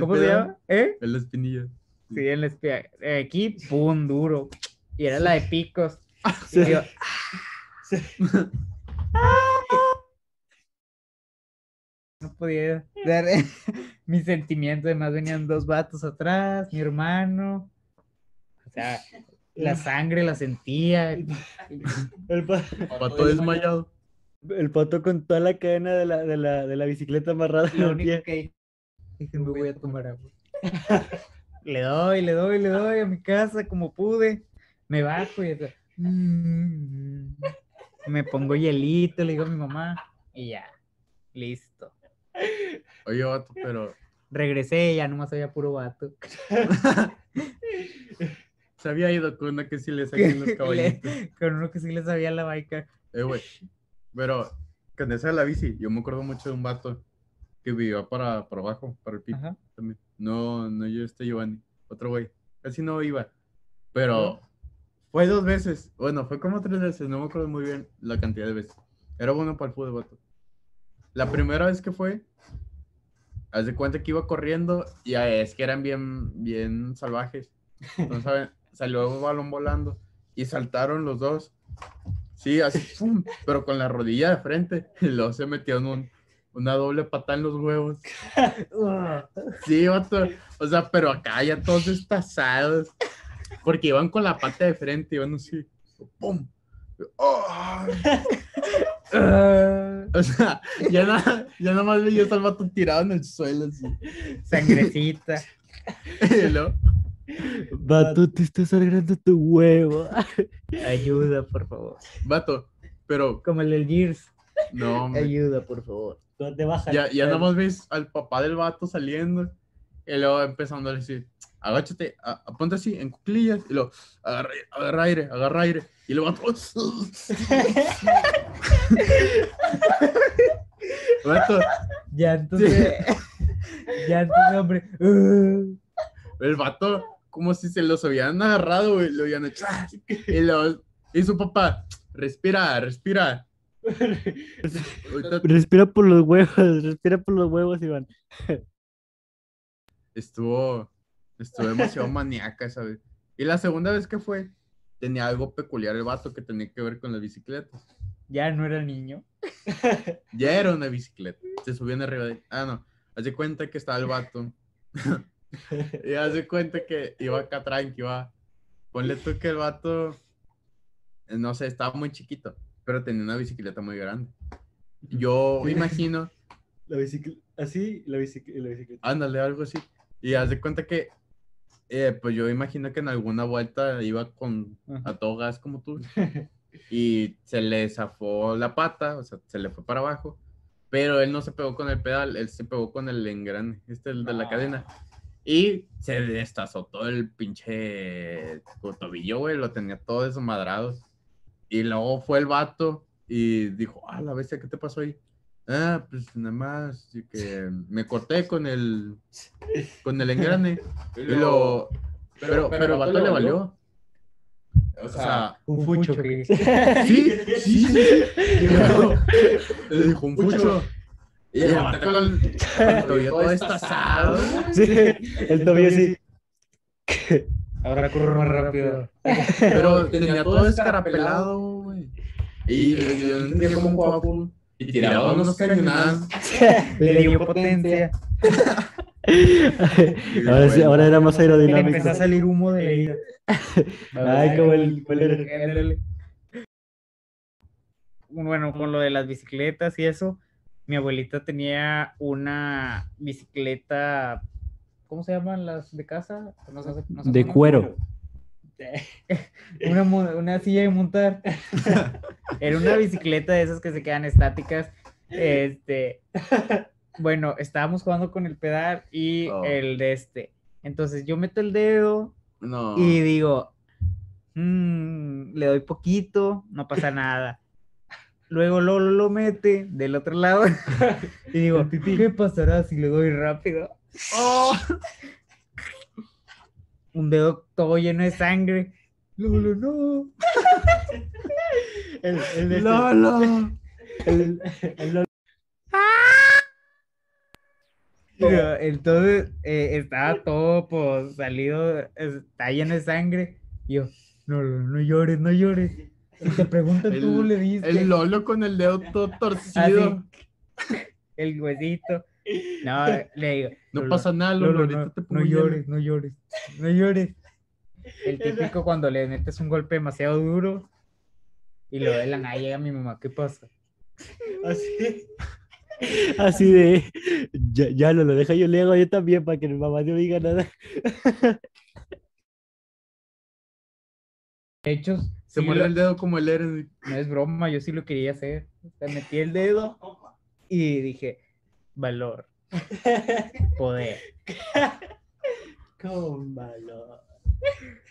¿Cómo se llama? ¿Eh? El espinilla. Sí, en la espinilla. Aquí, ¡pum! duro. Y era la de picos. Sí. Y yo, no podía dar mis sentimientos. Además, venían dos vatos atrás, mi hermano. O sea, la sangre la sentía. El, pa- Pato desmayado. el pato con toda la cadena de la, de la, de la bicicleta amarrada Lo único pie. que dije, me voy a tomar agua. le doy, le doy, le doy a mi casa como pude. Me bajo y eso, mm, me pongo hielito, le digo a mi mamá y ya, listo. Oye, vato, pero Regresé y ya nomás había puro vato. se había ido con una que sí le saquen los caballitos. con uno que sí le sabía la baica. Eh, güey. Pero con esa de la bici, yo me acuerdo mucho de un vato que vivía para, para abajo, para el pico Ajá. también. No, no yo este Giovanni, otro güey. Casi no iba. Pero fue dos veces. Bueno, fue como tres veces, no me acuerdo muy bien la cantidad de veces. Era bueno para el fútbol, vato. La primera vez que fue, haz de cuenta que iba corriendo y ah, es que eran bien, bien salvajes. No saben, salió un balón volando y saltaron los dos. Sí, así, ¡pum! pero con la rodilla de frente. Y luego se metió en un- una doble patada en los huevos. Sí, vato. O sea, pero acá ya todos destazados. Porque iban con la pata de frente, iban así. ¡Pum! ¡Oh! O sea, ya nada, ya nada más veía al vato tirado en el suelo así. Sangrecita. Y luego, Vato, te estás sangrando tu huevo. Ayuda, por favor. Vato, pero Como el del Gears. no, hombre. Ayuda, por favor. ¿Dónde baja? ya, ya nada más ves al papá del vato saliendo y luego empezando a decir, agáchate, a- a- ponte así, en cuclillas, y luego, agarra, agarra aire, agarra aire, y luego vato, vato, Ya entonces. ya entonces, hombre. el vato, como si se los habían agarrado, güey, lo habían hecho, y y su papá, respira, respira. Respira por los huevos, respira por los huevos, Iván. estuvo, estuvo demasiado maníaca esa vez. Y la segunda vez que fue, tenía algo peculiar el vato que tenía que ver con las bicicletas. ya no era niño. Ya era una bicicleta. Se subían arriba de. Ah, no. Haz de cuenta que estaba el vato. Y haz de cuenta que iba acá tranqui, iba. Ponle tú que el vato. eh, No sé, estaba muy chiquito, pero tenía una bicicleta muy grande. Yo imagino, La bicicleta, así, la, bicicleta, la bicicleta. ándale, algo así. Y haz de cuenta que. eh, pues yo imagino que en alguna vuelta iba con a todo gas como tú. y se le zafó la pata, o sea, se le fue para abajo. Pero él no se pegó con el pedal, él se pegó con el engrane, este el de la No. cadena. Y se destazó todo el pinche tobillo, güey, lo tenía todo desmadrado. Y luego fue el vato y dijo, ah, la bestia, ¿qué te pasó ahí? Ah, pues nada más y que me corté con el con el engrane. Y lo, pero, pero, el vato le valió. O sea, Un fucho que. Sí, sí, sí. Pero, Le dijo un fucho. Y el vato con el, con el tobillo todo destazado. Sí, el tobillo sí. Ahora corro más rápido. Pero tenía todo escarapelado, güey. Y yo no entendía cómo jugaba. Y tiraba unos cañonazos. Le dio potencia. ahora, sí, ahora era más le aerodinámico. empezó a salir humo de la herida. Ay, como el. como el- Ándale. Bueno, con lo de las bicicletas y eso, mi abuelita tenía una bicicleta, ¿cómo se llaman las de casa? De cuero. Una, una silla de montar. Era una bicicleta de esas que se quedan estáticas. Este, bueno, estábamos jugando con el pedal y Oh. el de este. Entonces yo meto el dedo No. y digo, "Mm, le doy poquito, no pasa nada. Luego Lolo lo mete del otro lado y digo, ¿qué pasará si le doy rápido? Oh. Un dedo todo lleno de sangre. Lolo, no. El, el de este- Lolo. el- el Lolo. Pero entonces eh, estaba todo pues, salido, está lleno de sangre. Y yo, no, no, no llores, no llores. Si te preguntan, tú El- le diste. El Lolo con el dedo todo torcido. Así, el huesito. No, le digo, No Lolo, pasa nada, Lolo. Lolo, ahorita no, te no pongo hielo. llores, no llores, no llores. El típico cuando le metes un golpe demasiado duro y lo de la nada llega mi mamá, ¿qué pasa? Así. Así de. Ya, ya lo, lo deja yo le hago yo también para que mi mamá no diga nada. De hecho, Se sí muerde lo- el dedo como el Eren. no es broma, yo sí lo quería hacer. Metí el dedo y dije, valor, poder. Con valor.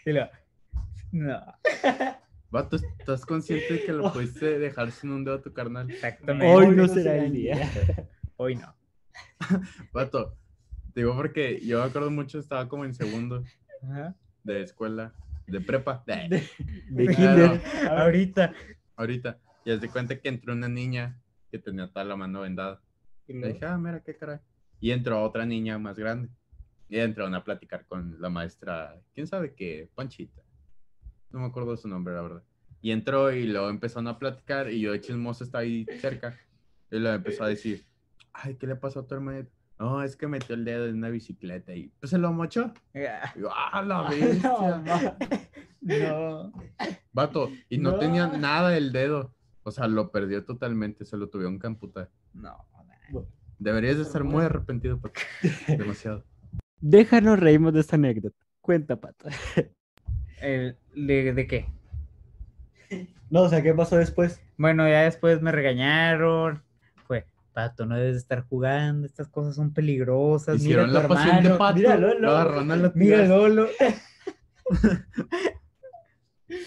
Y lo, no, Vato, ¿estás consciente de que lo pudiste dejar sin un dedo a tu carnal? exactamente. Hoy no será el día. Hoy no. Vato, te digo porque yo me acuerdo mucho, estaba como en segundo Ajá. de escuela, de prepa. De kinder. Ahorita. ahorita. Y haz de cuenta que entró una niña que tenía toda la mano vendada. Y Le dije, ah, mira, qué caray. Y entró otra niña más grande. Y entraron a platicar con la maestra, quién sabe qué, Panchita. No me acuerdo su nombre, la verdad. Y entró y luego empezaron a platicar y yo de chismoso estaba ahí cerca. Y luego empezó a decir, ay, ¿qué le pasó a tu hermanito? No, es que metió el dedo en una bicicleta y pues se lo mochó. "Ah, Y yo, ah, la bestia. No. Vato, y no, No. tenía nada el dedo. O sea, lo perdió totalmente, se lo tuvieron que amputar. No. Deberías de estar muy arrepentido, Pato. Demasiado. Déjanos reímos de esta anécdota. Cuenta, pato. El- ¿de, de qué? No, o sea, ¿qué pasó después? Bueno, ya después me regañaron. Pato, no debes estar jugando, estas cosas son peligrosas. Hicieron mira la tu pasión de pato. mira, Lolo. Lo agarraron a la Mira. Lolo.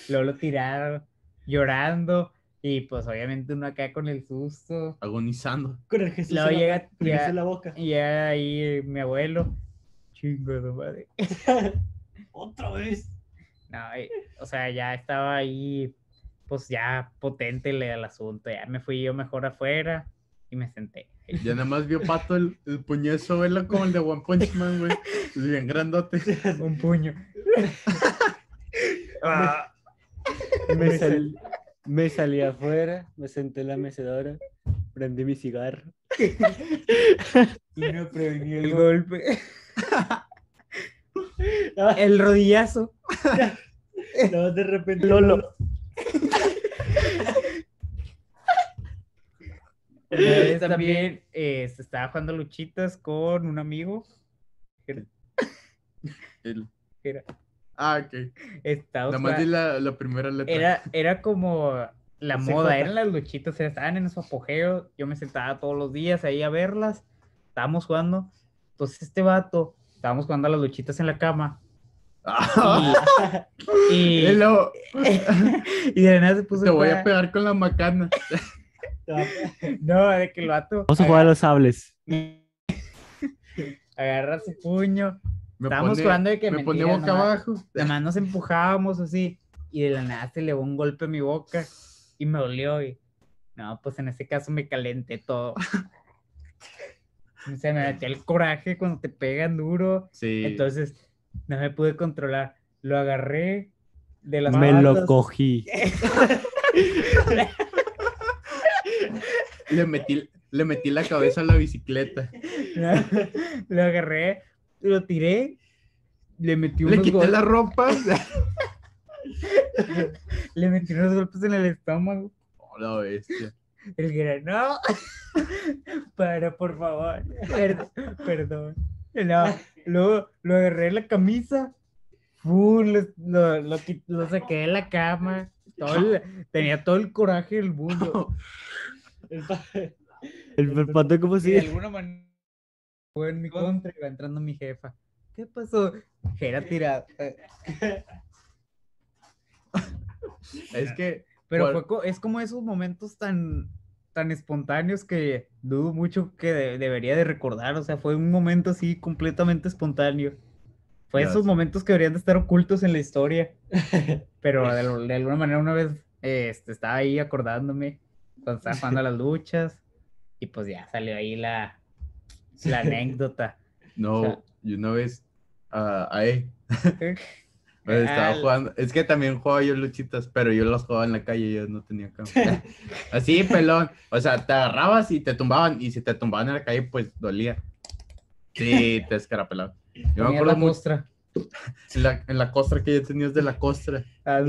Luego lo tiraron llorando. Y pues obviamente uno acá con el susto. Agonizando. Con el Jesús, Luego en, llega la, boca. Y ya ahí eh, mi abuelo. Chingo de madre. Otra vez. No, y- o sea, ya estaba ahí, pues ya potente el, el asunto. Ya me fui yo mejor afuera y me senté. Ya nada más vio Pato el, el puñazo, velo como el de One Punch Man, güey. Es bien grandote. Un puño. Ah, Me, sal- me salí afuera, me senté en la mecedora, prendí mi cigarro. y no prevenió el golpe. El rodillazo. No, de repente. Lolo. También eh, se estaba jugando luchitas con un amigo. El- Era- Ah, ok. Estábamos Nada más di la, la primera letra. Era, era como la moda, eran las luchitas, estaban en su apogeo. Yo me sentaba todos los días ahí a verlas. Estábamos jugando. Entonces, este vato, estábamos jugando a las luchitas en la cama. Ah, Y, y, y de la nada se puso te voy a pegar con la macana. No, de que el vato Vamos a jugar a los sables. agarra su puño. Me Estábamos pone, jugando de que me mentira, boca nomás- abajo. Nada más nos empujábamos así. Y de la nada se le dio un golpe a mi boca. Y me dolió. Y no, pues en ese caso me calenté todo. Se me metió el coraje cuando te pegan duro. Sí. Entonces no me pude controlar. Lo agarré de las Me lo cogí. le, metí, le metí la cabeza a la bicicleta. lo agarré, lo tiré. Le metí Le unos quité golpes. la ropa. Le metí unos golpes en el estómago. Oh, la bestia. El era, no, para, por favor, per- perdón. No, luego lo agarré en la camisa, ¡fum! lo, lo, lo lo saqué de la cama, todo el- tenía todo el coraje del mundo. El, pa- el pato, ¿cómo Y de alguna manera fue en mi contra y va entrando mi jefa. ¿Qué pasó? Era tirado. Es que Pero fue co- es como esos momentos tan, tan espontáneos que dudo mucho que de- debería de recordar. O sea, fue un momento así completamente espontáneo. Fue esos momentos que deberían de estar ocultos en la historia. Pero de, al- de alguna manera una vez eh, este, estaba ahí acordándome cuando estaba jugando a las luchas. Y pues ya salió ahí la, la anécdota. no, O sea- y una vez a a E, pues, estaba jugando. Es que también jugaba yo luchitas, pero yo las jugaba en la calle, yo no tenía cama. Así, pelón. O sea, te agarrabas y te tumbaban, y si te tumbaban en la calle, pues dolía. Sí, te escarapelaban. Yo me Ponía acuerdo la costra. la, en la costra que ya tenías de la costra. Ah,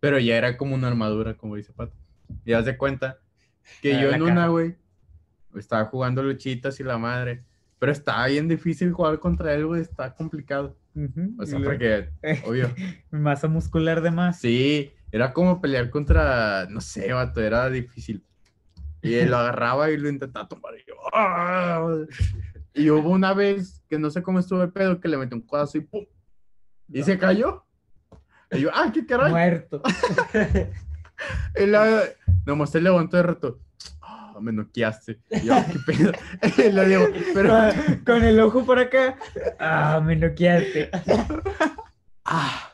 Pero ya era como una armadura, como dice Pato. Y haz de cuenta que Ah, yo en una, güey, estaba jugando luchitas y la madre. Pero estaba bien difícil jugar contra él, güey, está complicado. O sea, porque, obvio, Masa muscular de más. sí, era como pelear contra, no sé, vato, era difícil. Y él lo agarraba y lo intentaba tomar. Y yo, ¡ah! Y hubo una vez que no sé cómo estuvo el pedo, que le metió un codazo y ¡pum! Y se cayó. Y yo, ¡ah, qué caray! Muerto. La, nomás se levantó de rato. "Ah, me noqueaste. Y yo, ¿qué pedo? Y le digo, pero. Con- Con el ojo por acá. Ah, me noqueaste. Ah,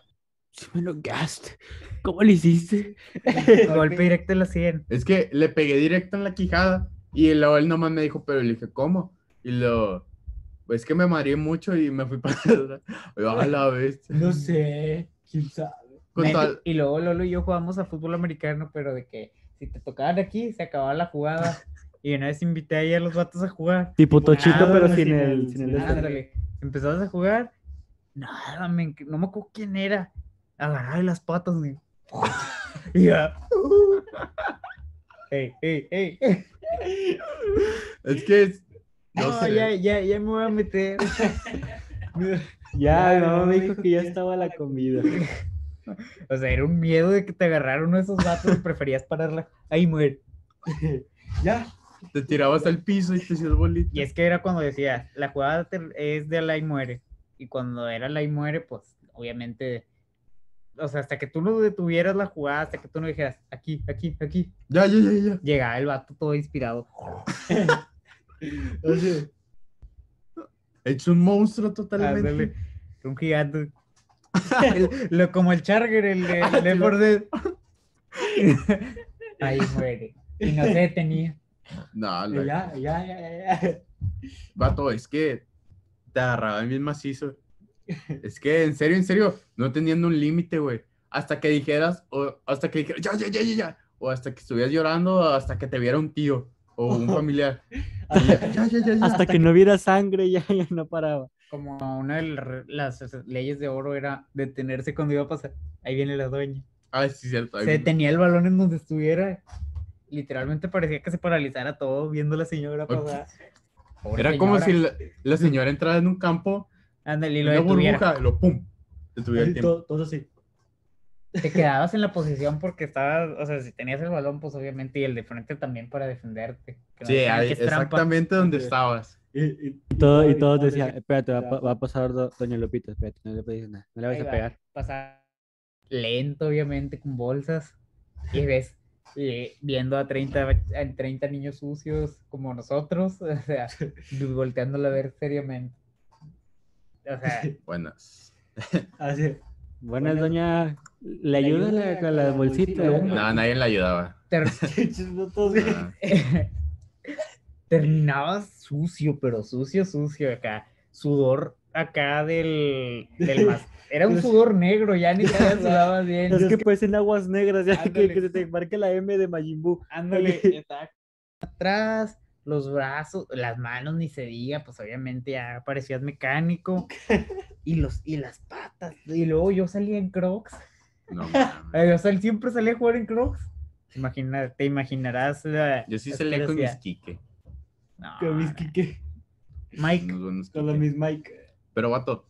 sí me noqueaste. ¿Cómo le hiciste? Golpe directo en la 100. Es que le pegué directo en la quijada. Y luego él nomás me dijo, pero le dije, ¿cómo? Y lo. Pues que me mareé mucho y me fui para atrás. La bestia. No sé. ¿Quién sabe? Con Y luego Lolo y yo jugamos a fútbol americano, pero de que si te tocaban aquí, se acababa la jugada. Y una vez invité ahí a los vatos a jugar. Tipo Tochito, pero sin sin el- el, sin el este. Ándale. Empezabas a jugar. Nada, no me acuerdo quién era. Agarraba de las patas. Y, y ya. Ey, ey, ey. Es que. es- No, No sé. ya, ya, ya me voy a meter. Ya, mi mamá me dijo que ya estaba la comida. O sea, era un miedo de que te agarraron uno de esos vatos y preferías pararla. Ahí muere. Ya. Te tirabas al piso y te hacías bolita. Y es que era cuando decía, la jugada es de la y muere. Y cuando era la y muere, pues obviamente, o sea, hasta que tú no detuvieras la jugada, hasta que tú no dijeras, aquí, aquí, aquí, Ya, ya, ya, ya. llegaba el vato todo inspirado. Oye, Hecho un monstruo totalmente. Ándale, un gigante. El- lo, como el Charger, el de Ah, Left sí, 4 Dead. Ahí muere. Y no se detenía. No, la- ya, ya, ya, ya, vato, es que te agarraban bien macizo. Es que, en serio, en serio, no teniendo un límite, güey. Hasta que dijeras, o hasta que dijeras, ya, ya, ya, ya, ya. O hasta que estuvieras llorando, o hasta que te viera un tío o un familiar. Y ya, ya, ya, ya, ya. Hasta que no viera sangre, ya, ya no paraba. Como una de las- eh, leyes de oro era detenerse cuando iba a pasar. Ahí viene la dueña. Ay, sí, cierto. Se detenía el balón en donde estuviera. Literalmente parecía que se paralizara todo viendo a la señora pasar. Pobre Era como si la, la señora entrara en un campo, Ándale, y lo una detuviera. burbuja, y lo pum. Detuviera el tiempo. Todo, todo así. Te quedabas en la posición porque estabas, o sea, si tenías el balón, pues obviamente, y el de frente también para defenderte. que Sí, ahí, exactamente donde Sí. estabas. Y, y, y todo, y todos decían, espérate, va, va a pasar do- Doña Lupita, espérate, no le puedes nada, no le vas a va, pegar. Pasar lento, obviamente, con bolsas. Y ves, eh, viendo a 30, a 30 niños sucios como nosotros, o sea, volteándola a ver seriamente. O sea, Buenas. Así. Buenas, doña. ¿Le ayuda con la bolsita? No, nadie la ayudaba. ter- No, todos bien. Ah, terminabas sucio, pero sucio, sucio acá. Sudor acá del, del mas- Era un sudor negro, ya ni siquiera sudabas bien. Es que pues en aguas negras, ya que, que se te marque la M de Majin Buu. Ándale, atrás, los brazos, las manos ni se diga, pues obviamente ya parecías mecánico. Y los, y las patas. Y luego yo salía en Crocs. no, O sea, siempre salía a jugar en Crocs. Imagina, te imaginarás la. Yo sí salía con mis. Kike. No, Con mis no. Kike. Mike, unos buenos Con los mis Mike. Pero, vato,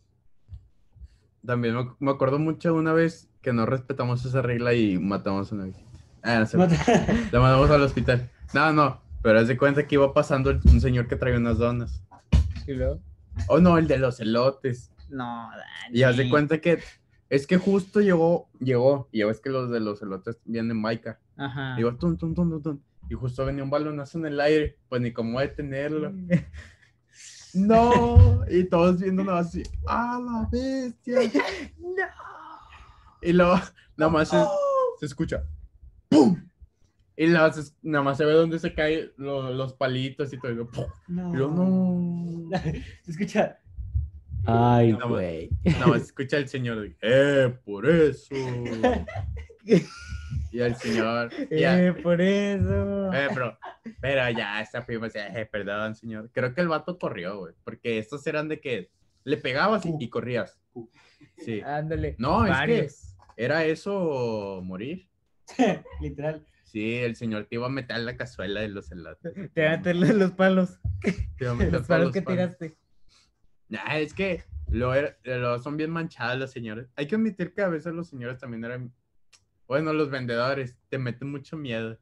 también me, me acuerdo mucho una vez que no respetamos esa regla y matamos a una viejita. Ah, no sé. La mandamos al hospital. No, no, pero haz de cuenta que iba pasando un señor que traía unas donas. y luego, Oh, no, el de los elotes. No, Dani. Y haz de cuenta que es que justo llegó, llegó, y ya ves que los de los elotes vienen Maika. Ajá. Y iba tum, tum, tum, tum, tum. Y justo venía un balonazo en el aire, pues ni cómo detenerlo. No, y todos viendo nada más así, ¡ah, la bestia! No. Y luego, nada más se, se escucha, ¡pum! Y nada más, es- nada más se ve donde se caen lo- los palitos y todo. Y luego, ¡pum! No. Y luego, no. Se escucha. Ay, No, güey. Nada más escucha el señor, ¡eh, por eso! Y el señor, ya, Eh, por eso. Eh, pero, pero ya, esta fuimos, eh, perdón, señor. Creo que el vato corrió, güey. Porque estos eran de que le pegabas y, y corrías. Sí. Ándale. No, es que era eso morir. Literal. Sí, el señor te iba a meter en la cazuela de los elotes. Te van a meterle los palos. Te iba a meter Los palos los que palos. tiraste. Nah, es que lo, lo son bien manchados los señores. Hay que admitir que a veces los señores también eran. Bueno, los vendedores te meten mucho miedo.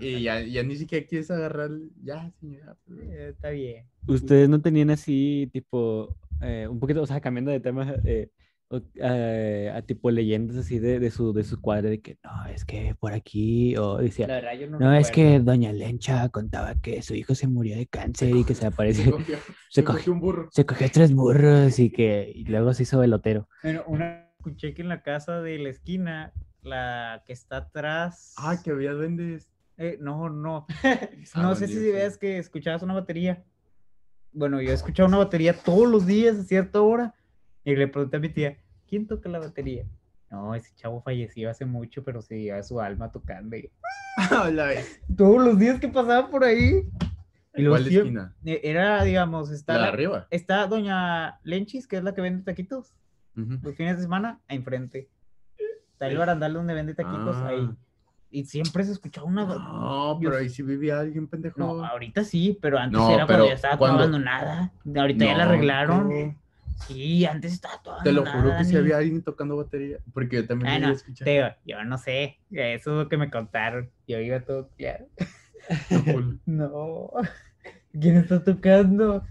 Y ya, ya ni siquiera quieres agarrar. Ya, señora. pues, Eh, Está bien. ¿Ustedes no tenían así, tipo, eh, un poquito, o sea, cambiando de tema, eh, o- eh, a tipo leyendas así de, de su, de su cuadro, de que no, es que por aquí, o La decía, verdad, yo no no, es que Doña Lencha contaba que su hijo se murió de cáncer y que se Se apareció, cogió, se se cogió, cogió un burro. se cogió tres burros y que y luego se hizo velotero. Bueno, una escuché que en la casa de la esquina, la que está atrás. Ah, que había duendes. Eh, no, no. Ah, no sé si ves que escuchabas una batería. Bueno, yo escuchaba una batería todos los días a cierta hora. Y le pregunté a mi tía, ¿quién toca la batería? No, ese chavo falleció hace mucho, pero se lleva su alma tocando. Y todos los días que pasaba por ahí. Y ¿Cuál siem- esquina? eh, Era, digamos, está, La arriba. está doña Lenchis, que es la que vende taquitos. Ujú. Los fines de semana, enfrente. Está el barandal donde vende taquitos Ah. ahí. Y siempre se escuchaba una... No, pero ahí sí vivía alguien, pendejo. No, ahorita sí, pero antes No, era pero cuando ya estaba toda cuando- abandonada. Ahorita ya la No, arreglaron. Sí, antes estaba todo Te lo juro que si Dani. había alguien tocando batería. Porque yo también Ah, no, había escuchado. te digo, yo no sé. Eso es lo que me contaron. Yo iba todo claro. No. ¿Quién está tocando?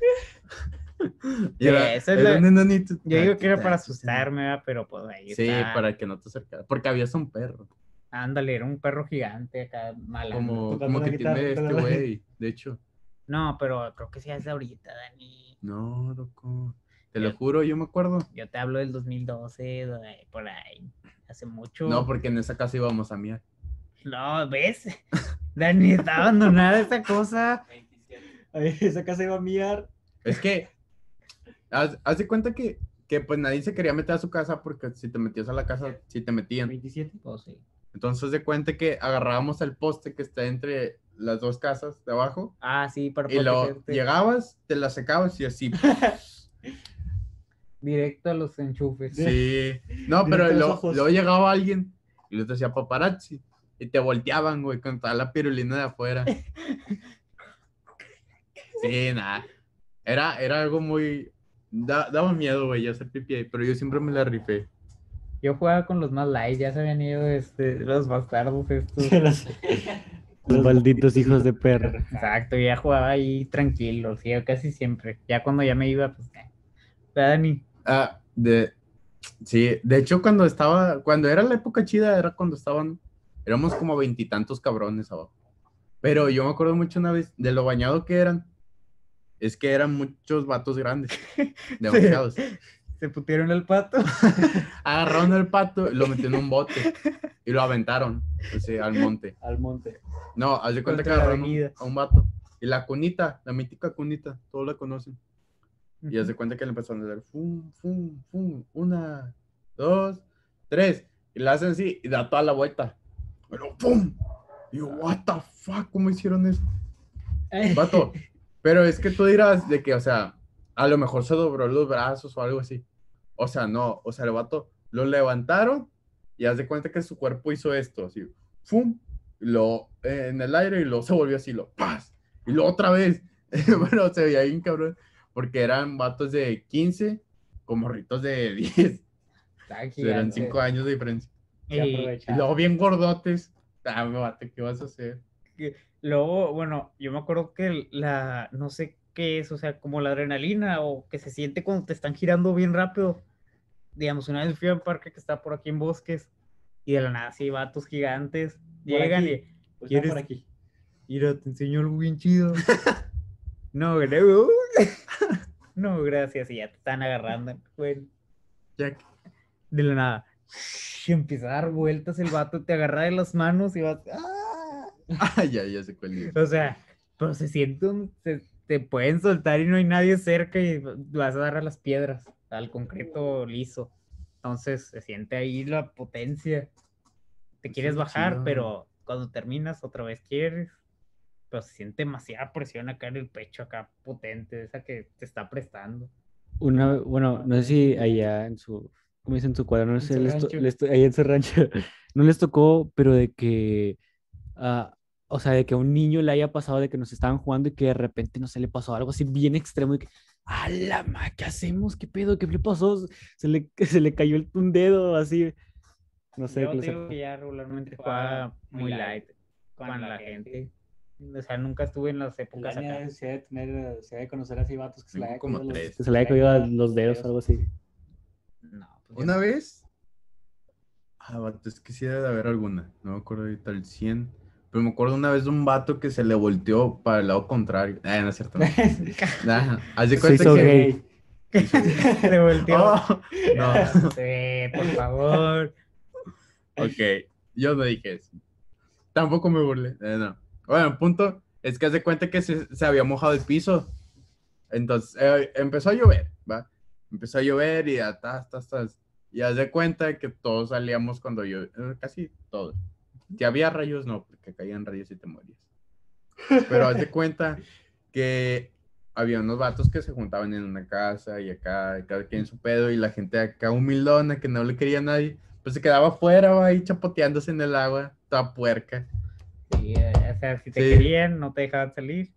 Era, es era un. Yo digo que era para asustarme, ¿verdad? pero pues ahí Sí, está. para que no te acercaras. Porque había un perro. Ándale, era un perro gigante acá, malando. Como, como que guitarra, tiene este güey. De hecho. No, pero creo que sí es ahorita, Dani. No, loco. Te lo juro, yo me acuerdo. Yo te hablo del 2012, de- por ahí. Hace mucho. No, porque en esa casa íbamos a miar. No, ¿ves? Dani, está abandonada esa cosa. Ay, esa casa iba a miar. Es que, haz, haz de cuenta que, que pues nadie se quería meter a su casa porque si te metías a la casa, si te metían. 27. Pues sí. Entonces de cuenta que agarrábamos el poste que está entre las dos casas de abajo Ah, sí, para y lo llegabas, te la secabas y así. Directo a los enchufes. Sí. No, pero lo- luego llegaba alguien y te decía paparazzi y te volteaban, güey, con toda la pirulina de afuera. Sí, nada. Era, era algo muy... da- daba miedo, güey, hacer pipí ahí, pero yo siempre me la rifé. Yo jugaba con los más light, ya se habían ido este, los bastardos estos. los, los malditos hijos de perro. Exacto, ya jugaba ahí tranquilo, sí, yo casi siempre. Ya cuando ya me iba, pues, eh. ¿Verdad, Dani? Ah, de... Sí, de hecho cuando estaba, cuando era la época chida, era cuando estaban, éramos como veintitantos cabrones abajo. Pero yo me acuerdo mucho una vez de lo bañado que eran. Es que eran muchos vatos grandes, demasiados. Se putieron el pato. Agarraron el pato, lo metieron en un bote y lo aventaron así, al monte. Al monte. No, haz de cuenta que agarraron a un vato. Y la cunita, la mítica cunita, todos la conocen. Y haz de cuenta que le empezaron a dar fum, fum, fum, una, dos, tres. Y la hacen así y da toda la vuelta. Pero ¡pum! Y yo, ¿what the fuck? ¿Cómo hicieron eso? Vato. Pero es que tú dirás de que, o sea, a lo mejor se dobló los brazos o algo así. O sea, no. O sea, el vato lo levantaron y haz de cuenta que su cuerpo hizo esto, así. ¡Fum! Y lo eh, en el aire y luego se volvió así, lo ¡paz! Y luego otra vez. bueno, se veía bien cabrón. Porque eran vatos de 15 con morritos de 10. Está Eran gigante. 5 años de diferencia. Y Y luego bien gordotes. Ah, vato, ¿qué vas a hacer? Luego, bueno, yo me acuerdo que la, no sé qué es, o sea, como la adrenalina o que se siente cuando te están girando bien rápido. Digamos, una vez fui a un parque que está por aquí en Bosques y de la nada, sí, vatos gigantes llegan aquí. y, Pues ¿Quieres- por aquí. mira, te enseño algo bien chido. no, gra- no, gracias, y ya te están agarrando. Bueno, que- de la nada. Y empieza a dar vueltas el vato, te agarra de las manos y vas. ¡ah! Ah, ya, ya sé cuál es. O sea, pero se siente un. se- te pueden soltar y no hay nadie cerca y vas a dar a las piedras, al concreto liso. Entonces se siente ahí la potencia. Te quieres Está bajar, chido. pero cuando terminas otra vez quieres. Pero se siente demasiada presión acá en el pecho, acá potente, esa que te está prestando. Una, bueno, no sé si allá en su, ¿cómo dicen? En su cuadro, no sé, les to- les to- allá en su rancho, no les tocó, pero de que, ah, o sea, de que a un niño le haya pasado de que nos estaban jugando y que de repente no se le pasó algo así bien extremo y que, ¡a la ma! ¿Qué hacemos? ¿Qué pedo? ¿Qué le pasó? Se le, se le cayó el- un dedo así. No sé, Yo qué les digo que ya regularmente juega muy light con la gente. O sea, nunca estuve en las épocas acá. se debe tener, se debe conocer así vatos que se le haya Como caído los- que se le haya caído los dedos o algo así. No, pues Una no. vez. Ah, vato, es que sí debe de haber alguna. No me acuerdo ahorita el 100. Pero me acuerdo una vez de un vato que se le volteó para el lado contrario. Ah, no es cierto. Nah, de Se cuenta que. gay. Se volteó. Oh, no. Sí, por favor. Ok, yo no dije eso. Tampoco me burlé. eh, no. Bueno, el punto es que haz de cuenta que se, se había mojado el piso. Entonces eh, empezó a llover, ¿va? Empezó a llover y ya, tas, tas, tas. Y haz de cuenta que todos salíamos cuando yo, eh, casi todos. Si había rayos, no, porque caían rayos y te morías. Pero haz de cuenta que había unos vatos que se juntaban en una casa y acá, cada quien su pedo, y la gente acá humildona que no le quería a nadie, pues se quedaba afuera, ahí chapoteándose en el agua, toda puerca. Sí, eh, o sea, si te Sí. querían, no te dejaban salir.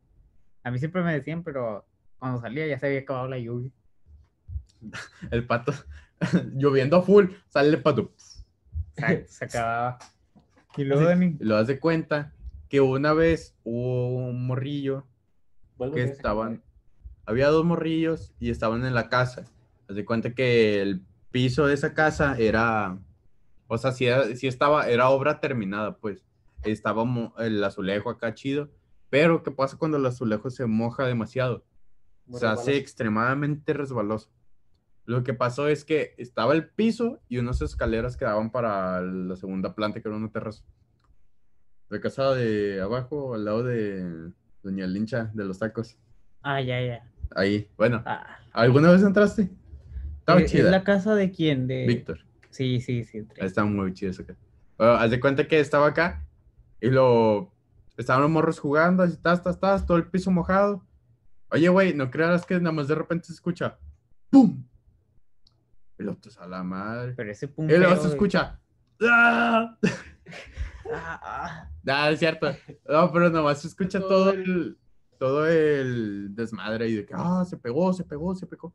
A mí siempre me decían, pero cuando salía ya se había acabado la lluvia. el pato, lloviendo a full, sale el pato. Se, se acababa. Y luego, Dani. Y lo das de cuenta que una vez hubo un morrillo que estaban, había dos morrillos y estaban en la casa. Haz de cuenta que el piso de esa casa era, o sea, si, estaba, era obra terminada, pues. Estaba el azulejo acá chido. Pero, ¿qué pasa cuando el azulejo se moja demasiado? se hace extremadamente resbaloso. Lo que pasó es que estaba el piso y unas escaleras que daban para la segunda planta, que era una terraza. La casa de abajo, al lado de Doña Lincha de los tacos. Ah, ya, ya. Ahí, bueno. Ah. ¿Alguna vez entraste? Estaba chida. ¿Es la casa de quién? De... Víctor. Sí, sí, sí. Está muy chido esa casa. Bueno, haz de cuenta que estaba acá y lo... Estaban los morros jugando, así, estás, estás, estás, todo el piso mojado. Oye, güey, no creas que nada más de repente se escucha ¡Pum! El otro a la madre. Pero ese pum. Y luego se escucha ¡Ah! Ah, ah, es cierto. No, pero nomás se escucha todo el, todo el desmadre y de que, ah, se pegó, se pegó, se pegó.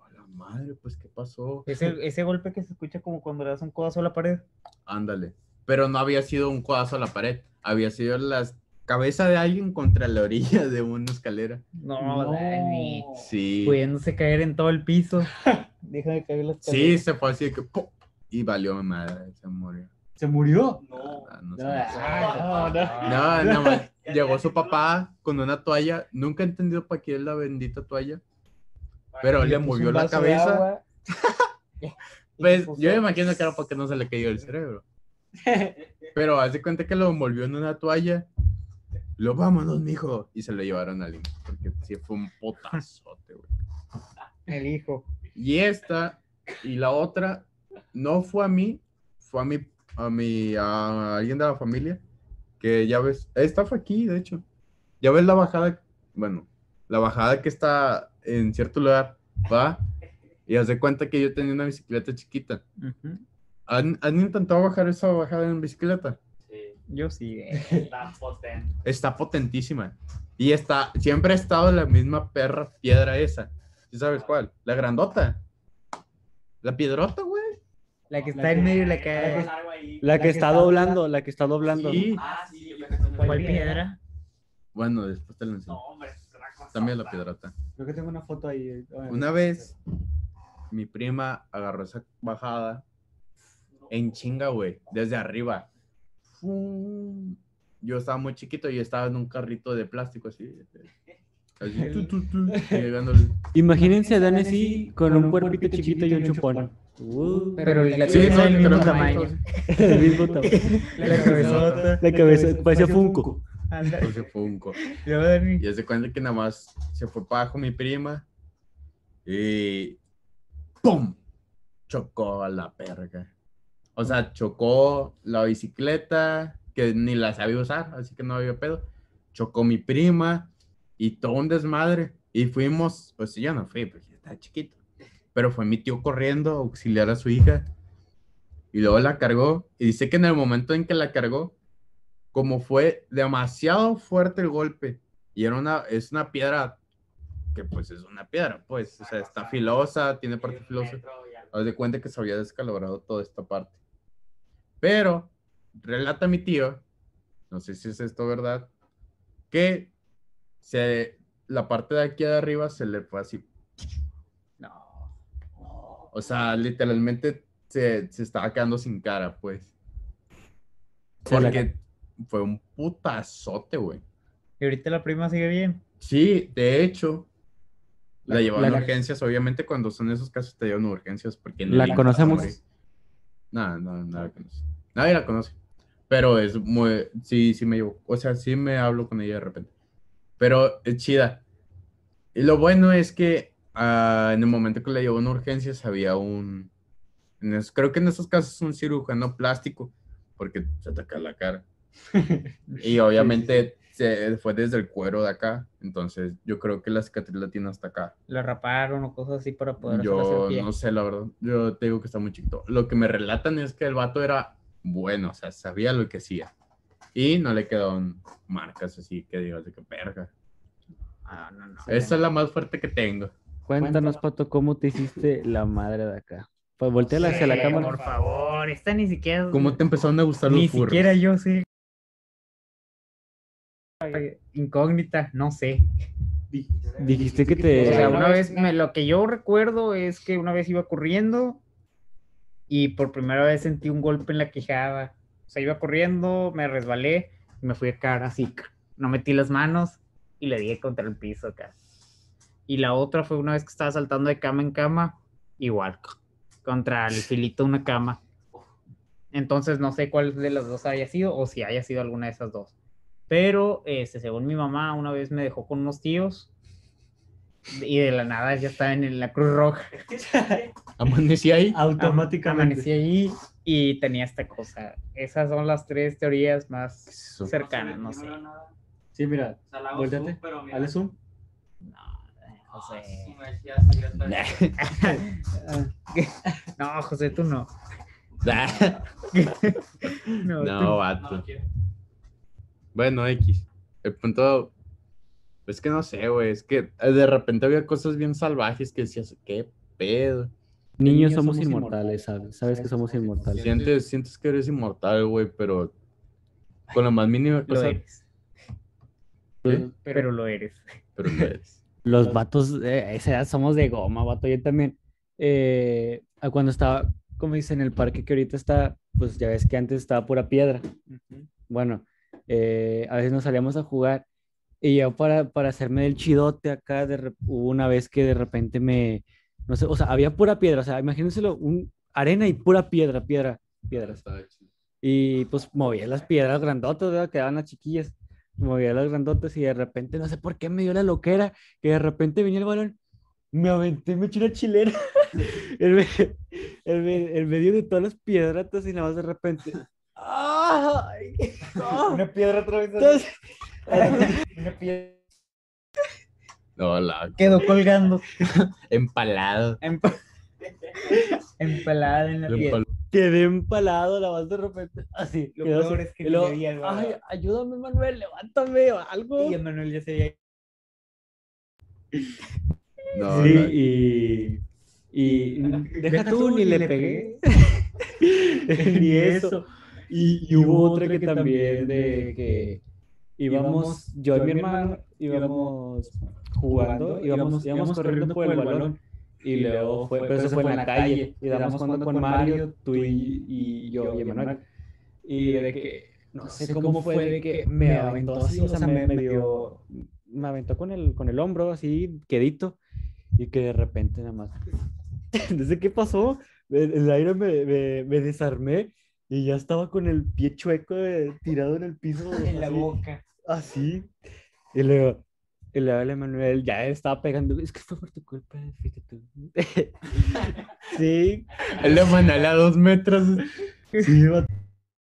A la madre, pues, ¿qué pasó? Ese, ese golpe que se escucha como cuando le das un codazo a la pared. Ándale. Pero no había sido un codazo a la pared, había sido la cabeza de alguien contra la orilla de una escalera. No, Dani. Sí. Pudiéndose caer en todo el piso. Deja de caer la escalera. Sí, se fue así de que, y valió madre, se murió. ¿Se murió? No. No, no, no, no, no, Llegó su papá con una toalla. Nunca he entendido para qué es la bendita toalla. Pero le movió la cabeza. pues yo me imagino que era porque no se le cayó el cerebro. Pero hace cuenta que lo envolvió en una toalla. Lo vámonos, mijo. Y se lo llevaron al hijo. Porque sí fue un potazote, güey. El hijo. Y esta y la otra no fue a mí, fue a mi a mi, a alguien de la familia, que ya ves, esta fue aquí, de hecho. Ya ves la bajada, bueno, la bajada que está en cierto lugar, va, y haz de cuenta que yo tenía una bicicleta chiquita. ¿Han, intentado bajar esa bajada en bicicleta? Sí. Yo sí. Está potente. Está potentísima. Y está, siempre ha estado la misma perra piedra esa. ¿Sí sabes cuál? La grandota. La piedrota, güey. La que está en medio y la que... La que está doblando, la que está doblando. Sí. Ah, sí. ¿Cuál piedra? Bueno, después te lo enseño. No, hombre, También la piedrota. Creo que tengo una foto ahí. Una vez, mi prima agarró esa bajada en chinga, güey, desde arriba. Yo estaba muy chiquito y estaba en un carrito de plástico así. Imagínense a Dani así con un cuerpito chiquito y un chupón. Uh, pero la sí, no, el mismo tamaño. el mismo tamaño. La cabezota. La cabeza, parecía Funko. Parecía Funko. Y se cuenta que nada más se fue para abajo mi prima y ¡pum! Chocó a la perga. O sea, chocó la bicicleta, que ni la sabía usar, así que no había pedo. Chocó mi prima y todo un desmadre. Y fuimos, pues yo no fui, porque estaba chiquito pero fue mi tío corriendo a auxiliar a su hija y luego la cargó y dice que en el momento en que la cargó, como fue demasiado fuerte el golpe y era una, es una piedra que pues es una piedra, pues, o sea, está filosa, tiene parte filosa. Haz de cuenta que se había descalabrado toda esta parte. Pero, relata mi tío, no sé si es esto verdad, que se, la parte de aquí de arriba se le fue así o sea, literalmente se, se estaba quedando sin cara, pues. Porque fue un putazote, güey. ¿Y ahorita la prima sigue bien? Sí, de hecho, la, llevaron a urgencias. Obviamente, cuando son esos casos, te llevan a urgencias. Porque ¿La conocemos? No, no, no la conoce. Nadie la conoce. Pero es muy. Sí, sí me llevo. O sea, sí me hablo con ella de repente. Pero es chida. Y lo bueno es que Ah, en el momento que le llevó una urgencia, había un. creo que en esos casos un cirujano plástico, porque se ataca la cara. y obviamente Se, fue desde el cuero de acá, entonces yo creo que la cicatriz la tiene hasta acá. ¿La raparon o cosas así para poder Yo no sé, la verdad. Yo te digo que está muy chiquito. Lo que me relatan es que el vato era bueno, o sea, sabía lo que hacía. Y no le quedaron marcas así que digas de que perga. Ah, no, no. Esa es la más fuerte que tengo. Cuéntanos, Pato, cómo te hiciste la madre de acá. Pues voltea hacia la cámara. Por favor, esta ni siquiera. ¿Cómo te empezaron a gustar los Ni furros? siquiera yo sé. Incógnita, no sé. Dijiste que O sea, te. una vez, me- lo que yo recuerdo es que una vez iba corriendo y por primera vez sentí un golpe en la quijada. O sea, iba corriendo, me resbalé y me fui a caer así. No metí las manos y le di contra el piso acá. Y la otra fue una vez que estaba saltando de cama en cama, igual, contra el filito de una cama. Entonces no sé cuál de las dos haya sido o si haya sido alguna de esas dos. Pero, este, según mi mamá, una vez me dejó con unos tíos y de la nada ya estaba en la Cruz Roja. Amanecí ahí. Automáticamente. Amanecí allí y tenía esta cosa. Esas son las tres teorías más Eso. cercanas, no sé. Sí, mira. Volteate. Hazle zoom. No, José. Ah, No, José, tú no. No, no, tú- vato. Bueno, X. El punto. Es que no sé, güey. Es que eh, de repente había cosas bien salvajes que decías, ¿qué pedo? Niños somos inmortales, ¿sabes? Sabes que somos inmortales. Sientes, sientes que eres inmortal, güey, pero con la más mínima Lo cosa. Pero lo eres. Pero no eres. Los vatos, eh, esa edad somos de goma, vato. Yo también. eh, cuando estaba, como dice, en el parque que ahorita está, pues ya ves que antes estaba pura piedra. Bueno, eh, a veces nos salíamos a jugar y yo para, para hacerme del chidote acá, de, hubo una vez que de repente me, no sé, o sea, había pura piedra, o sea, imagínenselo, un, arena y pura piedra, piedra, piedras. Y pues movía las piedras grandotas, ¿verdad? Quedaban las chiquillas. Movía las grandotas y de repente, no sé por qué me dio la loquera, que de repente venía el balón, me aventé, me eché una chilena me- en me- en medio de todas las piedratas y nada más de repente. ¡Ay! ¡Ah! Una piedra otra vez. Entonces, Una piedra La quedó colgando. empalado. empa- Empalada en la. Empal- quedé empalado, nada más de repente, así. Lo quedó peor así, es que algo, Ay, ¿verdad? ayúdame, Manuel, levántame o algo. Y Emanuel ya se había No, Sí, la- y, y deja tú, tú, ni le pegué. ni eso. Y, y hubo otra que también de que íbamos, yo y mi hermano íbamos jugando, íbamos, íbamos corriendo por el balón. Y luego fue, pero eso fue en la calle. Y estábamos jugando con Mario, tú y, y yo y Emanuel. Y de que, no sé cómo fue, de que me aventó así, o sea, me, me dio, me aventó con el, con el hombro así, quedito. Y que de repente nada más, sé qué pasó, el, el aire me, me, me desarmé y ya estaba con el pie chueco de- tirado en el piso. en la así, boca. Así. Y luego, y luego el Emanuel ya estaba pegando. Es que fue por tu culpa, fíjate tú. sí, El de Manuel a dos metros. sí,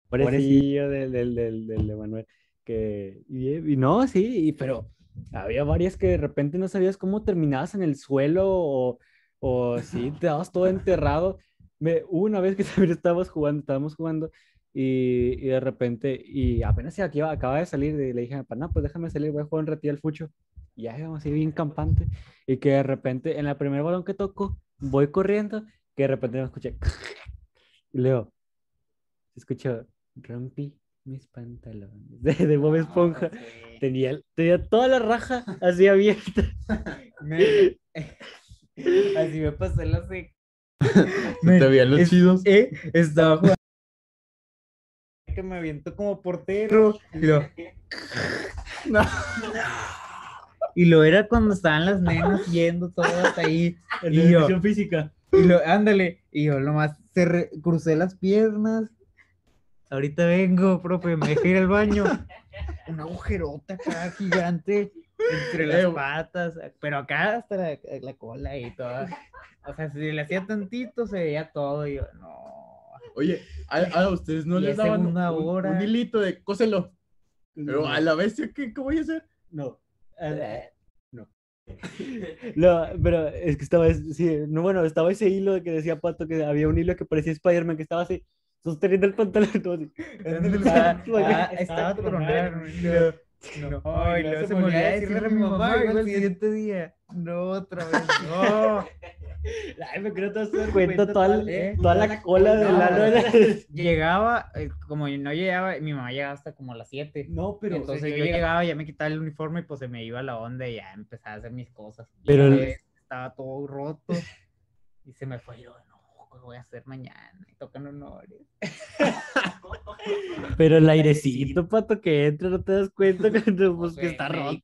Pobrecillo del, del, del, del Emanuel. Que, y, y no, sí, y- pero había varias que de repente no sabías cómo terminabas en el suelo o, o sí, te dabas todo enterrado. Me, hubo una vez que también estábamos jugando, estábamos jugando y, y de repente, y apenas se acaba, acaba de salir, y le dije a mi papá, no, pues déjame salir, voy a jugar un ratito al fucho. Y ya íbamos así bien campante. Y que de repente, en el primer balón que toco, voy corriendo, que de repente me escuché. Y leo, se escuchó, rompí mis pantalones de, de Bob Esponja. Tenía, tenía toda la raja así abierta. Me- Así me pasó la sec. Te veían los Es- chidos. Eh, estaba jugando. Que me aviento como portero. Y lo, y lo era cuando estaban las nenas yendo todas ahí. En Y la yo- educación física. Y lo, ándale. Y yo nomás cerré- crucé las piernas. Ahorita vengo, profe, me dejé ir al baño. Una agujerota acá gigante entre las Eh, patas, pero acá hasta la, la cola y toda. O sea, si le hacía tantito, se veía todo. Y yo, no. Oye, a, a ustedes no les es daban un, hora. un hilito de cóselo. Pero a la bestia, ¿qué, qué voy a hacer? No. eh, no. No, pero es que estaba, es- sí, no, bueno, estaba ese hilo de que decía Pato que había un hilo que parecía Spider-Man que estaba así, sosteniendo el pantalón. todo así. Ah, ah, estaba tronando. No, y luego se me olvidó decirle a mi mamá y al siguiente día. No, otra vez, no. Ay, me creo todo el cuento, toda, la, toda la cola de la Llegaba, eh, como no llegaba, mi mamá llegaba hasta como a las 7. No, pero. Entonces yo llegaba, ya me quitaba el uniforme y pues se me iba la onda y ya empezaba a hacer mis cosas. Pero. Estaba todo roto y se me fue. Yo, no, ¿qué voy a hacer mañana? Y tocan honores. pero el airecito, pato, que entra, no te das cuenta cuando pues, que está roto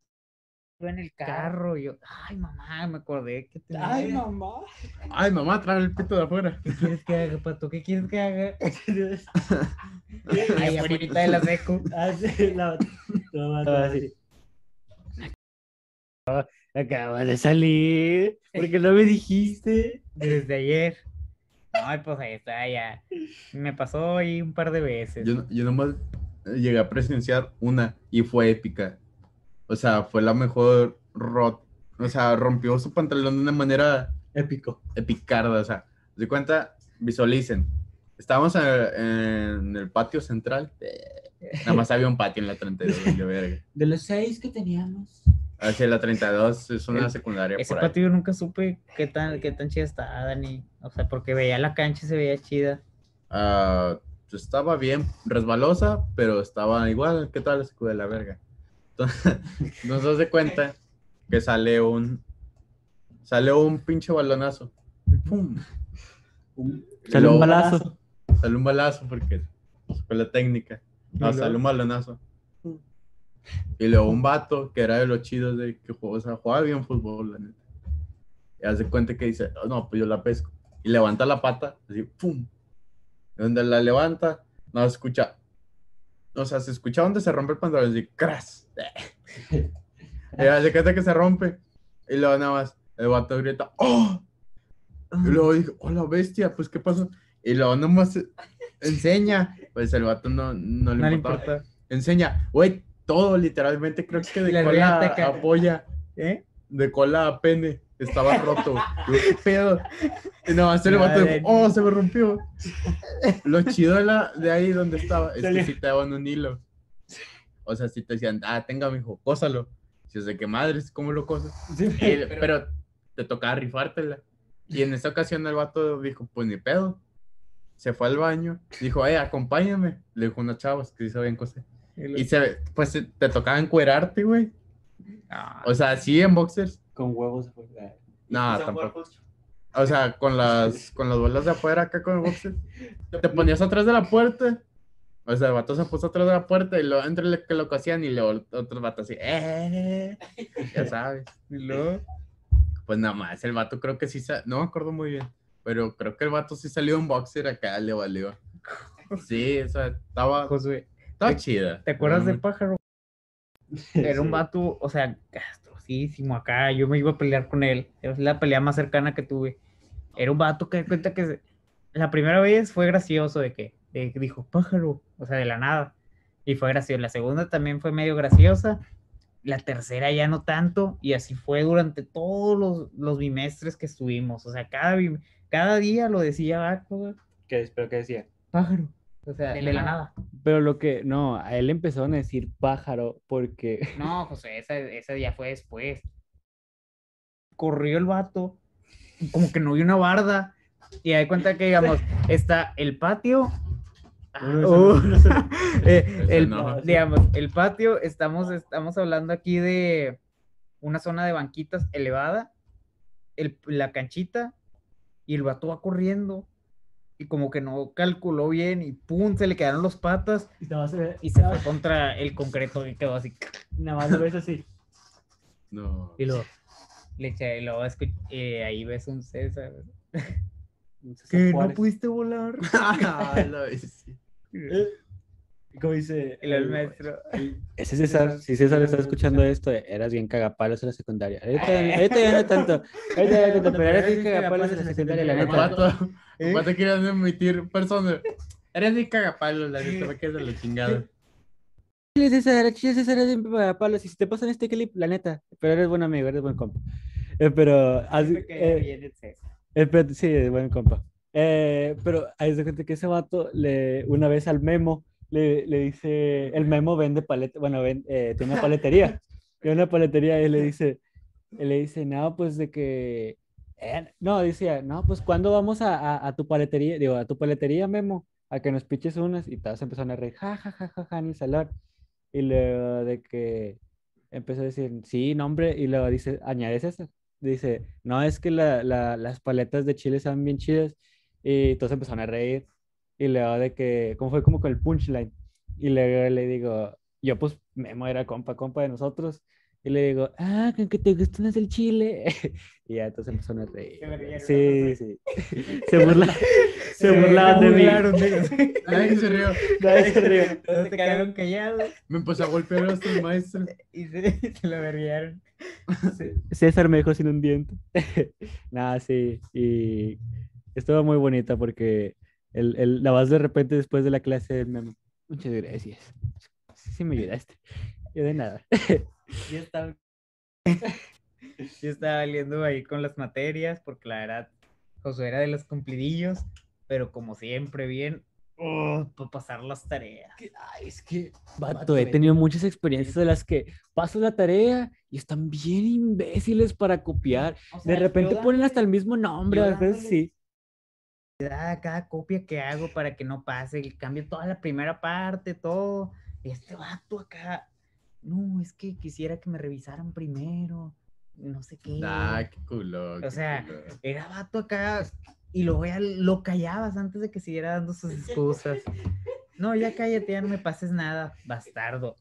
en el carro y yo, ay mamá, me acordé que tenía. Ay mamá. Ay mamá, trae el pito de afuera. ¿Qué quieres que haga, pato? ¿Qué quieres que haga? ay, afuera de la seco. Ah, sí, la Acaba de salir. ¿Por qué no me dijiste? Desde ayer. Ay, pues ahí está, ya. Me pasó ahí un par de veces. Yo, yo nomás llegué a presenciar una y fue épica. O sea, fue la mejor rot. O sea, rompió su pantalón de una manera épico. Epicarda. O sea, de cuenta, visualicen. Estábamos en, el patio central. Nada más había un patio en la 32, de verga. De los seis que teníamos. Hacia la 32 es una secundaria. Ese patio yo nunca supe qué tan, qué tan chida estaba, Dani. O sea, porque veía la cancha y se veía chida. Ah, estaba bien, resbalosa, pero estaba igual. ¿Qué tal la de la verga? nos das cuenta que sale un sale un pinche balonazo. ¡Pum! Sale un balazo. Sale un balazo porque fue la técnica. No, sale un balonazo. Y luego un vato que era de los chidos de que jugaba, o sea, jugaba bien fútbol, la neta. Y hace cuenta que dice, oh, no, pues yo la pesco. Y levanta la pata, así, ¡pum! Y donde la levanta, no se escucha. O sea, se escucha donde se rompe el pantalón, así, ¡cras! y hace cuenta que se rompe. Y luego nada más, el vato grita, ¡Oh! Y luego dijo, ¡Oh, la bestia! Pues, ¿qué pasó? Y luego nomás enseña. Pues el vato no, no, le, importa. Enseña, güey, todo literalmente, creo que de cola apoya. ¿Eh? De cola a pene. Estaba roto. ¿Qué pedo? Y nada más el vato, ¡Oh, se me rompió! Lo chido de, la, de ahí donde estaba es que si te daban un hilo. O sea, si te decían, ah, tenga, hijo, cósalo. Si es de qué madres, ¿cómo lo cosas? pero... te tocaba rifártela. Y en esa ocasión el vato dijo, pues ni pedo. Se fue al baño, dijo, eh, acompáñame. Le dijo unas chavas que sí sabían coser. Y se, pues te tocaba encuerarte, güey. Ah. o sea, sí en boxers. Con huevos. No, tampoco. O sea, con las, con las bolas de afuera acá con el boxer. Te ponías atrás de la puerta o sea, el vato se puso atrás de la puerta y lo entre que lo cosían y luego otro vato así, ¡eh! Ya sabes. Y luego, pues nada más, el vato creo que sí, no me acuerdo muy bien, pero creo que el vato sí salió un boxer acá, le valió. Sí, o sea, estaba, estaba chida. ¿Te acuerdas del pájaro? Era un vato, o sea, castrosísimo acá, yo me iba a pelear con él, es la pelea más cercana que tuve. Era un vato que cuenta que la primera vez fue gracioso de que dijo pájaro, o sea, de la nada. Y fue gracioso. La segunda también fue medio graciosa. La tercera ya no tanto. Y así fue durante todos los, los bimestres que estuvimos. O sea, cada, cada día lo decía ¿Qué, ¿Pero qué decía? Pájaro. O sea, de, la, nada. Pero lo que, no, a él empezaron a decir pájaro porque... No, José, esa, esa ya fue después. Corrió el vato, como que no vio una barda. Y hay cuenta que, digamos, está el patio el, digamos, el patio, estamos, estamos hablando aquí de una zona de banquitas elevada, el, la canchita, y el vato va corriendo, y como que no calculó bien, y pum, se le quedaron los patas, y, se fue contra el concreto y quedó así. Nada más lo ves así. No. Y luego, le eché, y luego eh, ahí ves un César. que no pudiste volar. ah, lo eh, como dice el, maestro. Ese César, si César está escuchando esto, eras bien cagapalos en la secundaria. Ahorita, ya no tanto. Ahorita ya no tanto, pero eras bien cagapalos en la secundaria, la neta. ¿Eh? quieres emitir persona. Eres bien cagapalos, la neta, me quedas de la chingada. Chile César, Chile César eres bien cagapalos. Y si te pasan este clip, la neta. Pero eres buen amigo, eres buen compa. Eh, pero. Eh, eh, sí, es buen compa. Eh, pero hay de gente que ese vato le, una vez al Memo le, le dice, el Memo vende paleta, bueno, eh, tiene una paletería, tiene una paletería y le dice, le dice, no, pues de que. eh, no, decía, no, pues ¿cuándo vamos a, a, a tu paletería? Digo, a tu paletería, Memo, a que nos piches unas. Y todos empezaron a reír, ja, ja, ja, ja, ja, en el salón. Y luego de que empezó a decir, sí, no, hombre. Y luego dice, añades eso. Dice, no, es que la, la- las paletas de chile saben bien chidas. Y todos empezaron a reír. Y luego de que, como fue como con el punchline. Y luego le digo, yo pues Memo era compa, compa de nosotros. Y le digo, ah, con que te gustan las del chile. y ya entonces empezaron a reír. Rieron, Sí, sí. Se, burla, se burlaban de mí. Nadie se rió. Nadie se rió. Todos se quedaron callados Me empezó a golpear hasta el maestro. y se, se lo verguearon. César me dejó sin un diente. Nada, sí. Y estuvo muy bonita porque el, el, la vas de repente después de la clase del memo. Muchas gracias. Sí, sí me ayudaste. Yo de nada. Yo estaba, yo estaba ahí con las materias, porque la verdad, Josué era de los cumplidillos, pero como siempre, bien, para pasar las tareas. Ay, es que, vato, he tenido muchas experiencias de las que paso la tarea y están bien imbéciles para copiar. O De repente ponen hasta el mismo nombre, a veces sí. Cada copia que hago para que no pase, y cambio toda la primera parte, todo. Este vato acá, no, es que quisiera que me revisaran primero, no sé qué. Ah, qué culo. O sea, culo. Era vato acá y luego ya lo callabas antes de que siguiera dando sus excusas. No, ya cállate, ya no me pases nada, bastardo.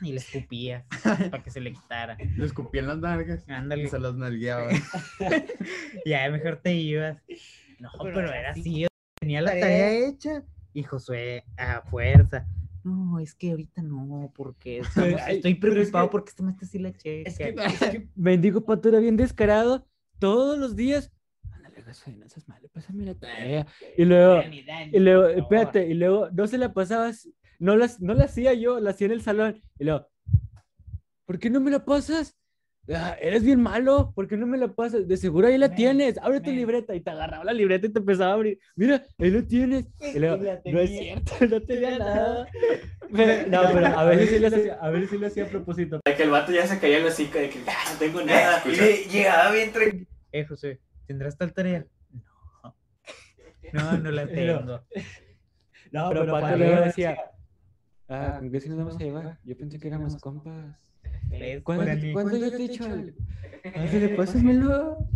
Y le escupía para que se le quitara. Le escupí en las nalgas. Ándale. Y se las nalgueaba. Ya mejor te ibas. No, Pero pero, era así. así. Tenía la Tarea tarea hecha. Y Josué, a fuerza. No, es que ahorita no, porque estamos- Ay, estoy es preocupado que- porque este maestro sí la checa. Es que, es que mendigo pato era bien descarado todos los días. Ándale, Josué, no seas malo, pásame la tarea. Y luego, y luego, espérate, y luego no se la pasabas, no, las, no la hacía yo, la hacía en el salón. Y luego, ¿por qué no me la pasas? "Ah, eres bien malo, ¿por qué no me la pasas? De seguro ahí la tienes, abre tu libreta. Y te agarraba la libreta y te empezaba a abrir. Mira, ahí lo tienes. Y luego, Y la no es cierto, no tenía nada. Pero- no, pero a veces sí lo hacía, a veces sí lo hacía a propósito. De que el vato ya se caía en la hocico de que "Ah, no tengo nada. Y llegaba bien tranquilo. Eh, José, ¿tendrás tal tarea? No. No, no la tengo. No, pero pero Pato luego decía, ah, ¿con qué si nos vamos a llevar? Yo pensé que éramos compas. ¿Ves, ¿Cuándo? ¿cuándo yo te he dicho algo? Pásamelo.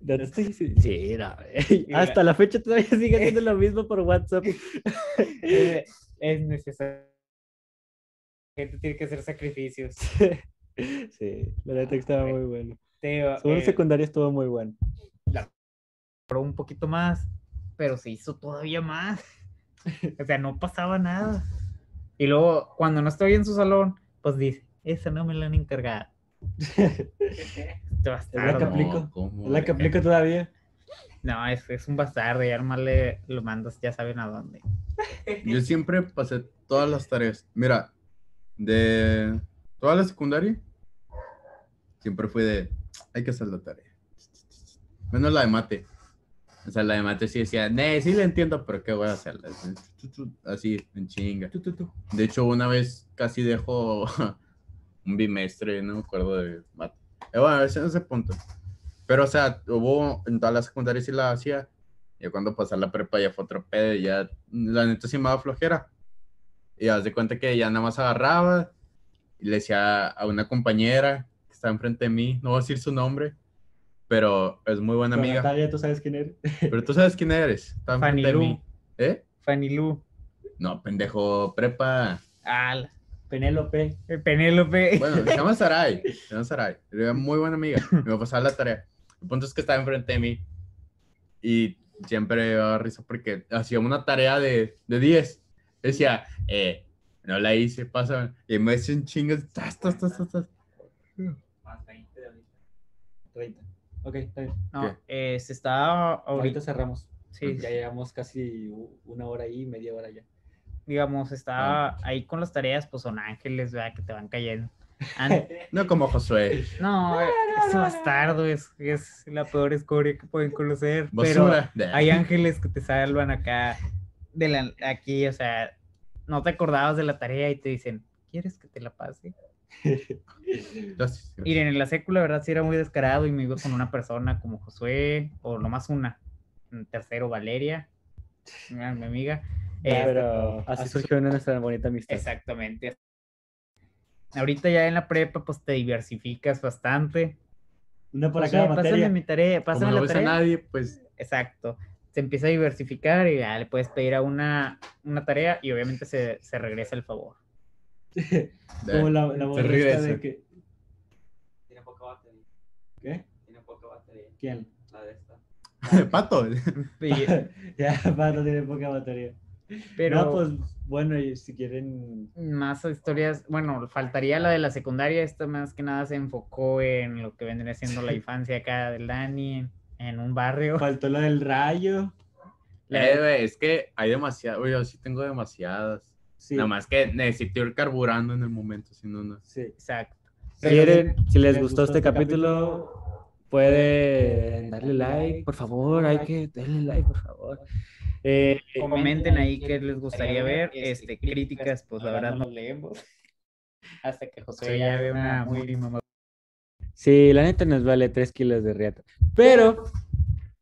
No te estoy diciendo- Sí, no, Hasta la fecha todavía sigue haciendo lo mismo por WhatsApp. Eh, es necesario. La gente tiene que hacer sacrificios. Sí, la neta que estaba muy bueno. Teo, Segundo eh, secundaria estuvo muy bueno. mejoró un poquito más, pero se hizo todavía más. O sea, no pasaba nada. Y luego, cuando no estoy en su salón, pues dice, esa no me la han encargado. Bastardo. que aplico. No, ¿cómo? Es la que aplica todavía. No, es, es un bastardo, ya nomás le lo mandas, ya saben a dónde. Yo siempre pasé todas las tareas. Mira, de toda la secundaria, siempre fui de, hay que hacer la tarea. Menos la de mate. O sea, la de mate sí decía, nee, sí la entiendo, pero ¿qué voy a hacerla? Así, en chinga. De hecho, una vez casi dejo un bimestre, no me acuerdo de mate. Eh, bueno, ese ese punto. Pero, o sea, hubo en toda la secundaria sí la hacía. Y cuando pasé a la prepa ya fue otro pedo. y Ya, la neta sí me daba flojera. Y haz de cuenta que ya nada más agarraba y le decía a una compañera que está enfrente de mí, no voy a decir su nombre, pero es muy buena amiga. Natalia, tú sabes quién eres. Pero tú sabes quién eres. Está Fanny Lu. ¿Eh? Fanny Lu. No, pendejo, prepa. Ah, Penélope. el Penélope. Bueno, se llama Sarai. Se llama Sarai. Era muy buena amiga. Me pasaba la tarea. El punto es que estaba enfrente de mí. Y siempre me daba risa porque hacía una tarea de, de 10. Decía, eh, no la hice, pasa. Y me hacen chingas. Tas, tas, tas, tas, tas. 30. Ok, está bien. No, eh, se está Ahorita ahorita, cerramos. sí, Ya llevamos casi una hora ahí, media hora ya. Digamos, está ahí con las tareas, pues son ángeles, ¿verdad? Que te van cayendo. No como Josué. no, ese bastardo es, es la peor escoria que pueden conocer. Basura. Pero hay ángeles que te salvan acá, de la, aquí, o sea, no te acordabas de la tarea y te dicen, ¿quieres que te la pase? Miren, en la secu, la verdad, sí era muy descarado y me iba con una persona como Josué, o nomás una. Un tercero, Valeria, mi amiga. Eh, Pero así surgió nuestra bonita amistad. Exactamente. Ahorita ya en la prepa, pues te diversificas bastante. Una para José, cada pásame mi tarea, Como pásame no la ves a nadie, pues Exacto. Se empieza a diversificar y ya le puedes pedir a una, una tarea y obviamente se, se regresa el favor. Como la, la ríe esta de que... Tiene poca batería. ¿Qué? Tiene poca batería. ¿Quién? La de esta. pato. Ya, para no tener poca batería. Pero No, pues, bueno, y si quieren... más historias, bueno, faltaría la de la secundaria, esta más que nada se enfocó en lo que vendría siendo la infancia acá del Dani, en, un barrio. Faltó lo del rayo. La- Eh, güey, es que hay demasiadas. Oye, yo sí tengo demasiadas. Sí. Nada más que necesito ir carburando en el momento, si no, no. Sí. Exacto. Si, quieren, si les gustó este capítulo, pueden darle like, por favor, hay que darle like, por favor. Eh, Comenten ahí qué les gustaría ver, este, críticas, pues la verdad no leemos. Hasta que José ya ve una muy mamá. sí, la neta nos vale 3 kilos de riata. Pero,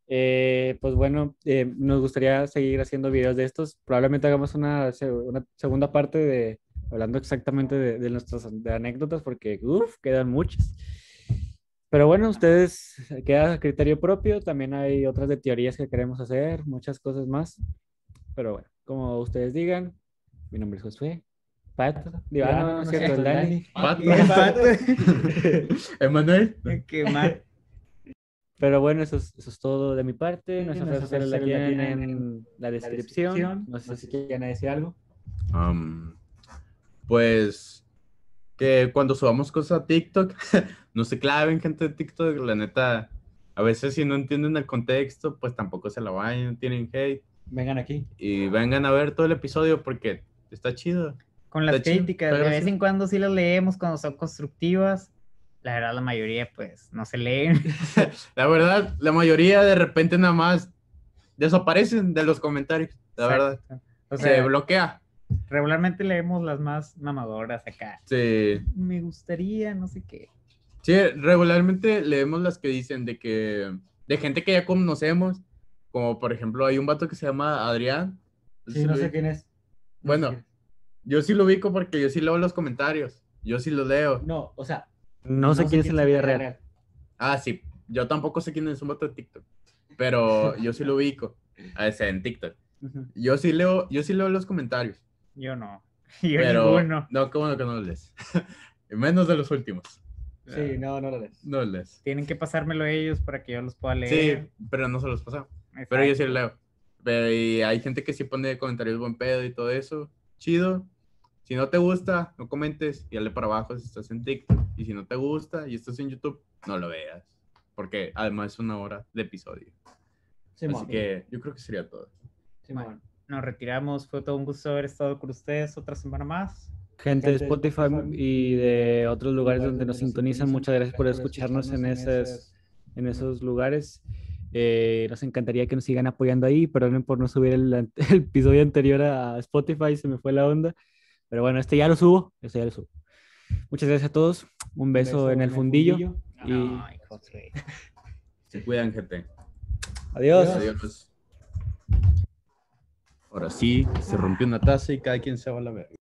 eh, pues bueno, eh, nos gustaría seguir haciendo videos de estos. Probablemente hagamos una, una segunda parte de hablando exactamente de, de nuestras de anécdotas, porque uff, quedan muchas. Pero bueno, ustedes queda a criterio propio. También hay otras de teorías que queremos hacer, muchas cosas más. Pero bueno, como ustedes digan, mi nombre es Josué. Pato, digo, ah, no, no es cierto, Dani. Pato. Pato. Emanuel. Qué mal. Pero bueno, eso es, eso es todo de mi parte. Nuestras redes nuestras sociales la redes sociales la tienen en la La descripción. No sé si quieren decir algo. Am, pues que cuando subamos cosas a TikTok, no se claven, gente de TikTok. La neta, a veces si no entienden el contexto, pues tampoco se la vayan, tienen hate. Vengan aquí. Y vengan a ver todo el episodio porque está chido. Con las Está críticas, de vez en cuando sí las leemos cuando son constructivas. La verdad, la mayoría, pues, no se leen. La verdad, la mayoría de repente nada más desaparecen de los comentarios. La verdad, Exacto. O se sea, bloquea. Regularmente leemos las más mamadoras acá. Sí. Me gustaría, no sé qué. Sí, regularmente leemos las que dicen de que de gente que ya conocemos, como por ejemplo hay un vato que se llama Adrián. Sí, no sé vi- quién es. No Bueno. Yo sí lo ubico porque yo sí leo los comentarios. Yo sí los leo. No, o sea. No, sé quién es en la vida real. Ah, sí. Yo tampoco sé quién es un vato de TikTok, pero yo sí lo ubico. A ese en TikTok. Yo sí leo, yo sí leo los comentarios. Yo no. Yo pero ninguno. no, qué bueno que no los lees. Menos de los últimos. Sí, no, no lo lees. No los lees. Tienen que pasármelo ellos para que yo los pueda leer. Sí, pero no se los pasa. Pero yo sí lo leo. Pero y hay gente que sí pone comentarios buen pedo y todo eso. Chido. Si no te gusta, no comentes y dale para abajo si estás en TikTok. Y si no te gusta y estás en YouTube, no lo veas. Porque además es una hora de episodio. Simón. Así que yo creo que sería todo. Simón. Nos retiramos. Fue todo un gusto haber estado con ustedes otra semana más. Gente de Gente de Spotify Spotify y de otros lugares donde nos sintonizan, muchas gracias por escucharnos en, esas, en esos lugares. Eh, nos encantaría que nos sigan apoyando ahí. Perdonen por no subir el, el episodio anterior a Spotify, se me fue la onda. Pero bueno, este ya lo subo. Este ya lo subo. Muchas gracias a todos. Un beso, en el fundillo. Y. Se cuidan, gente. adiós. Adiós. Ahora sí, se rompió una taza y cada quien se va a la verga.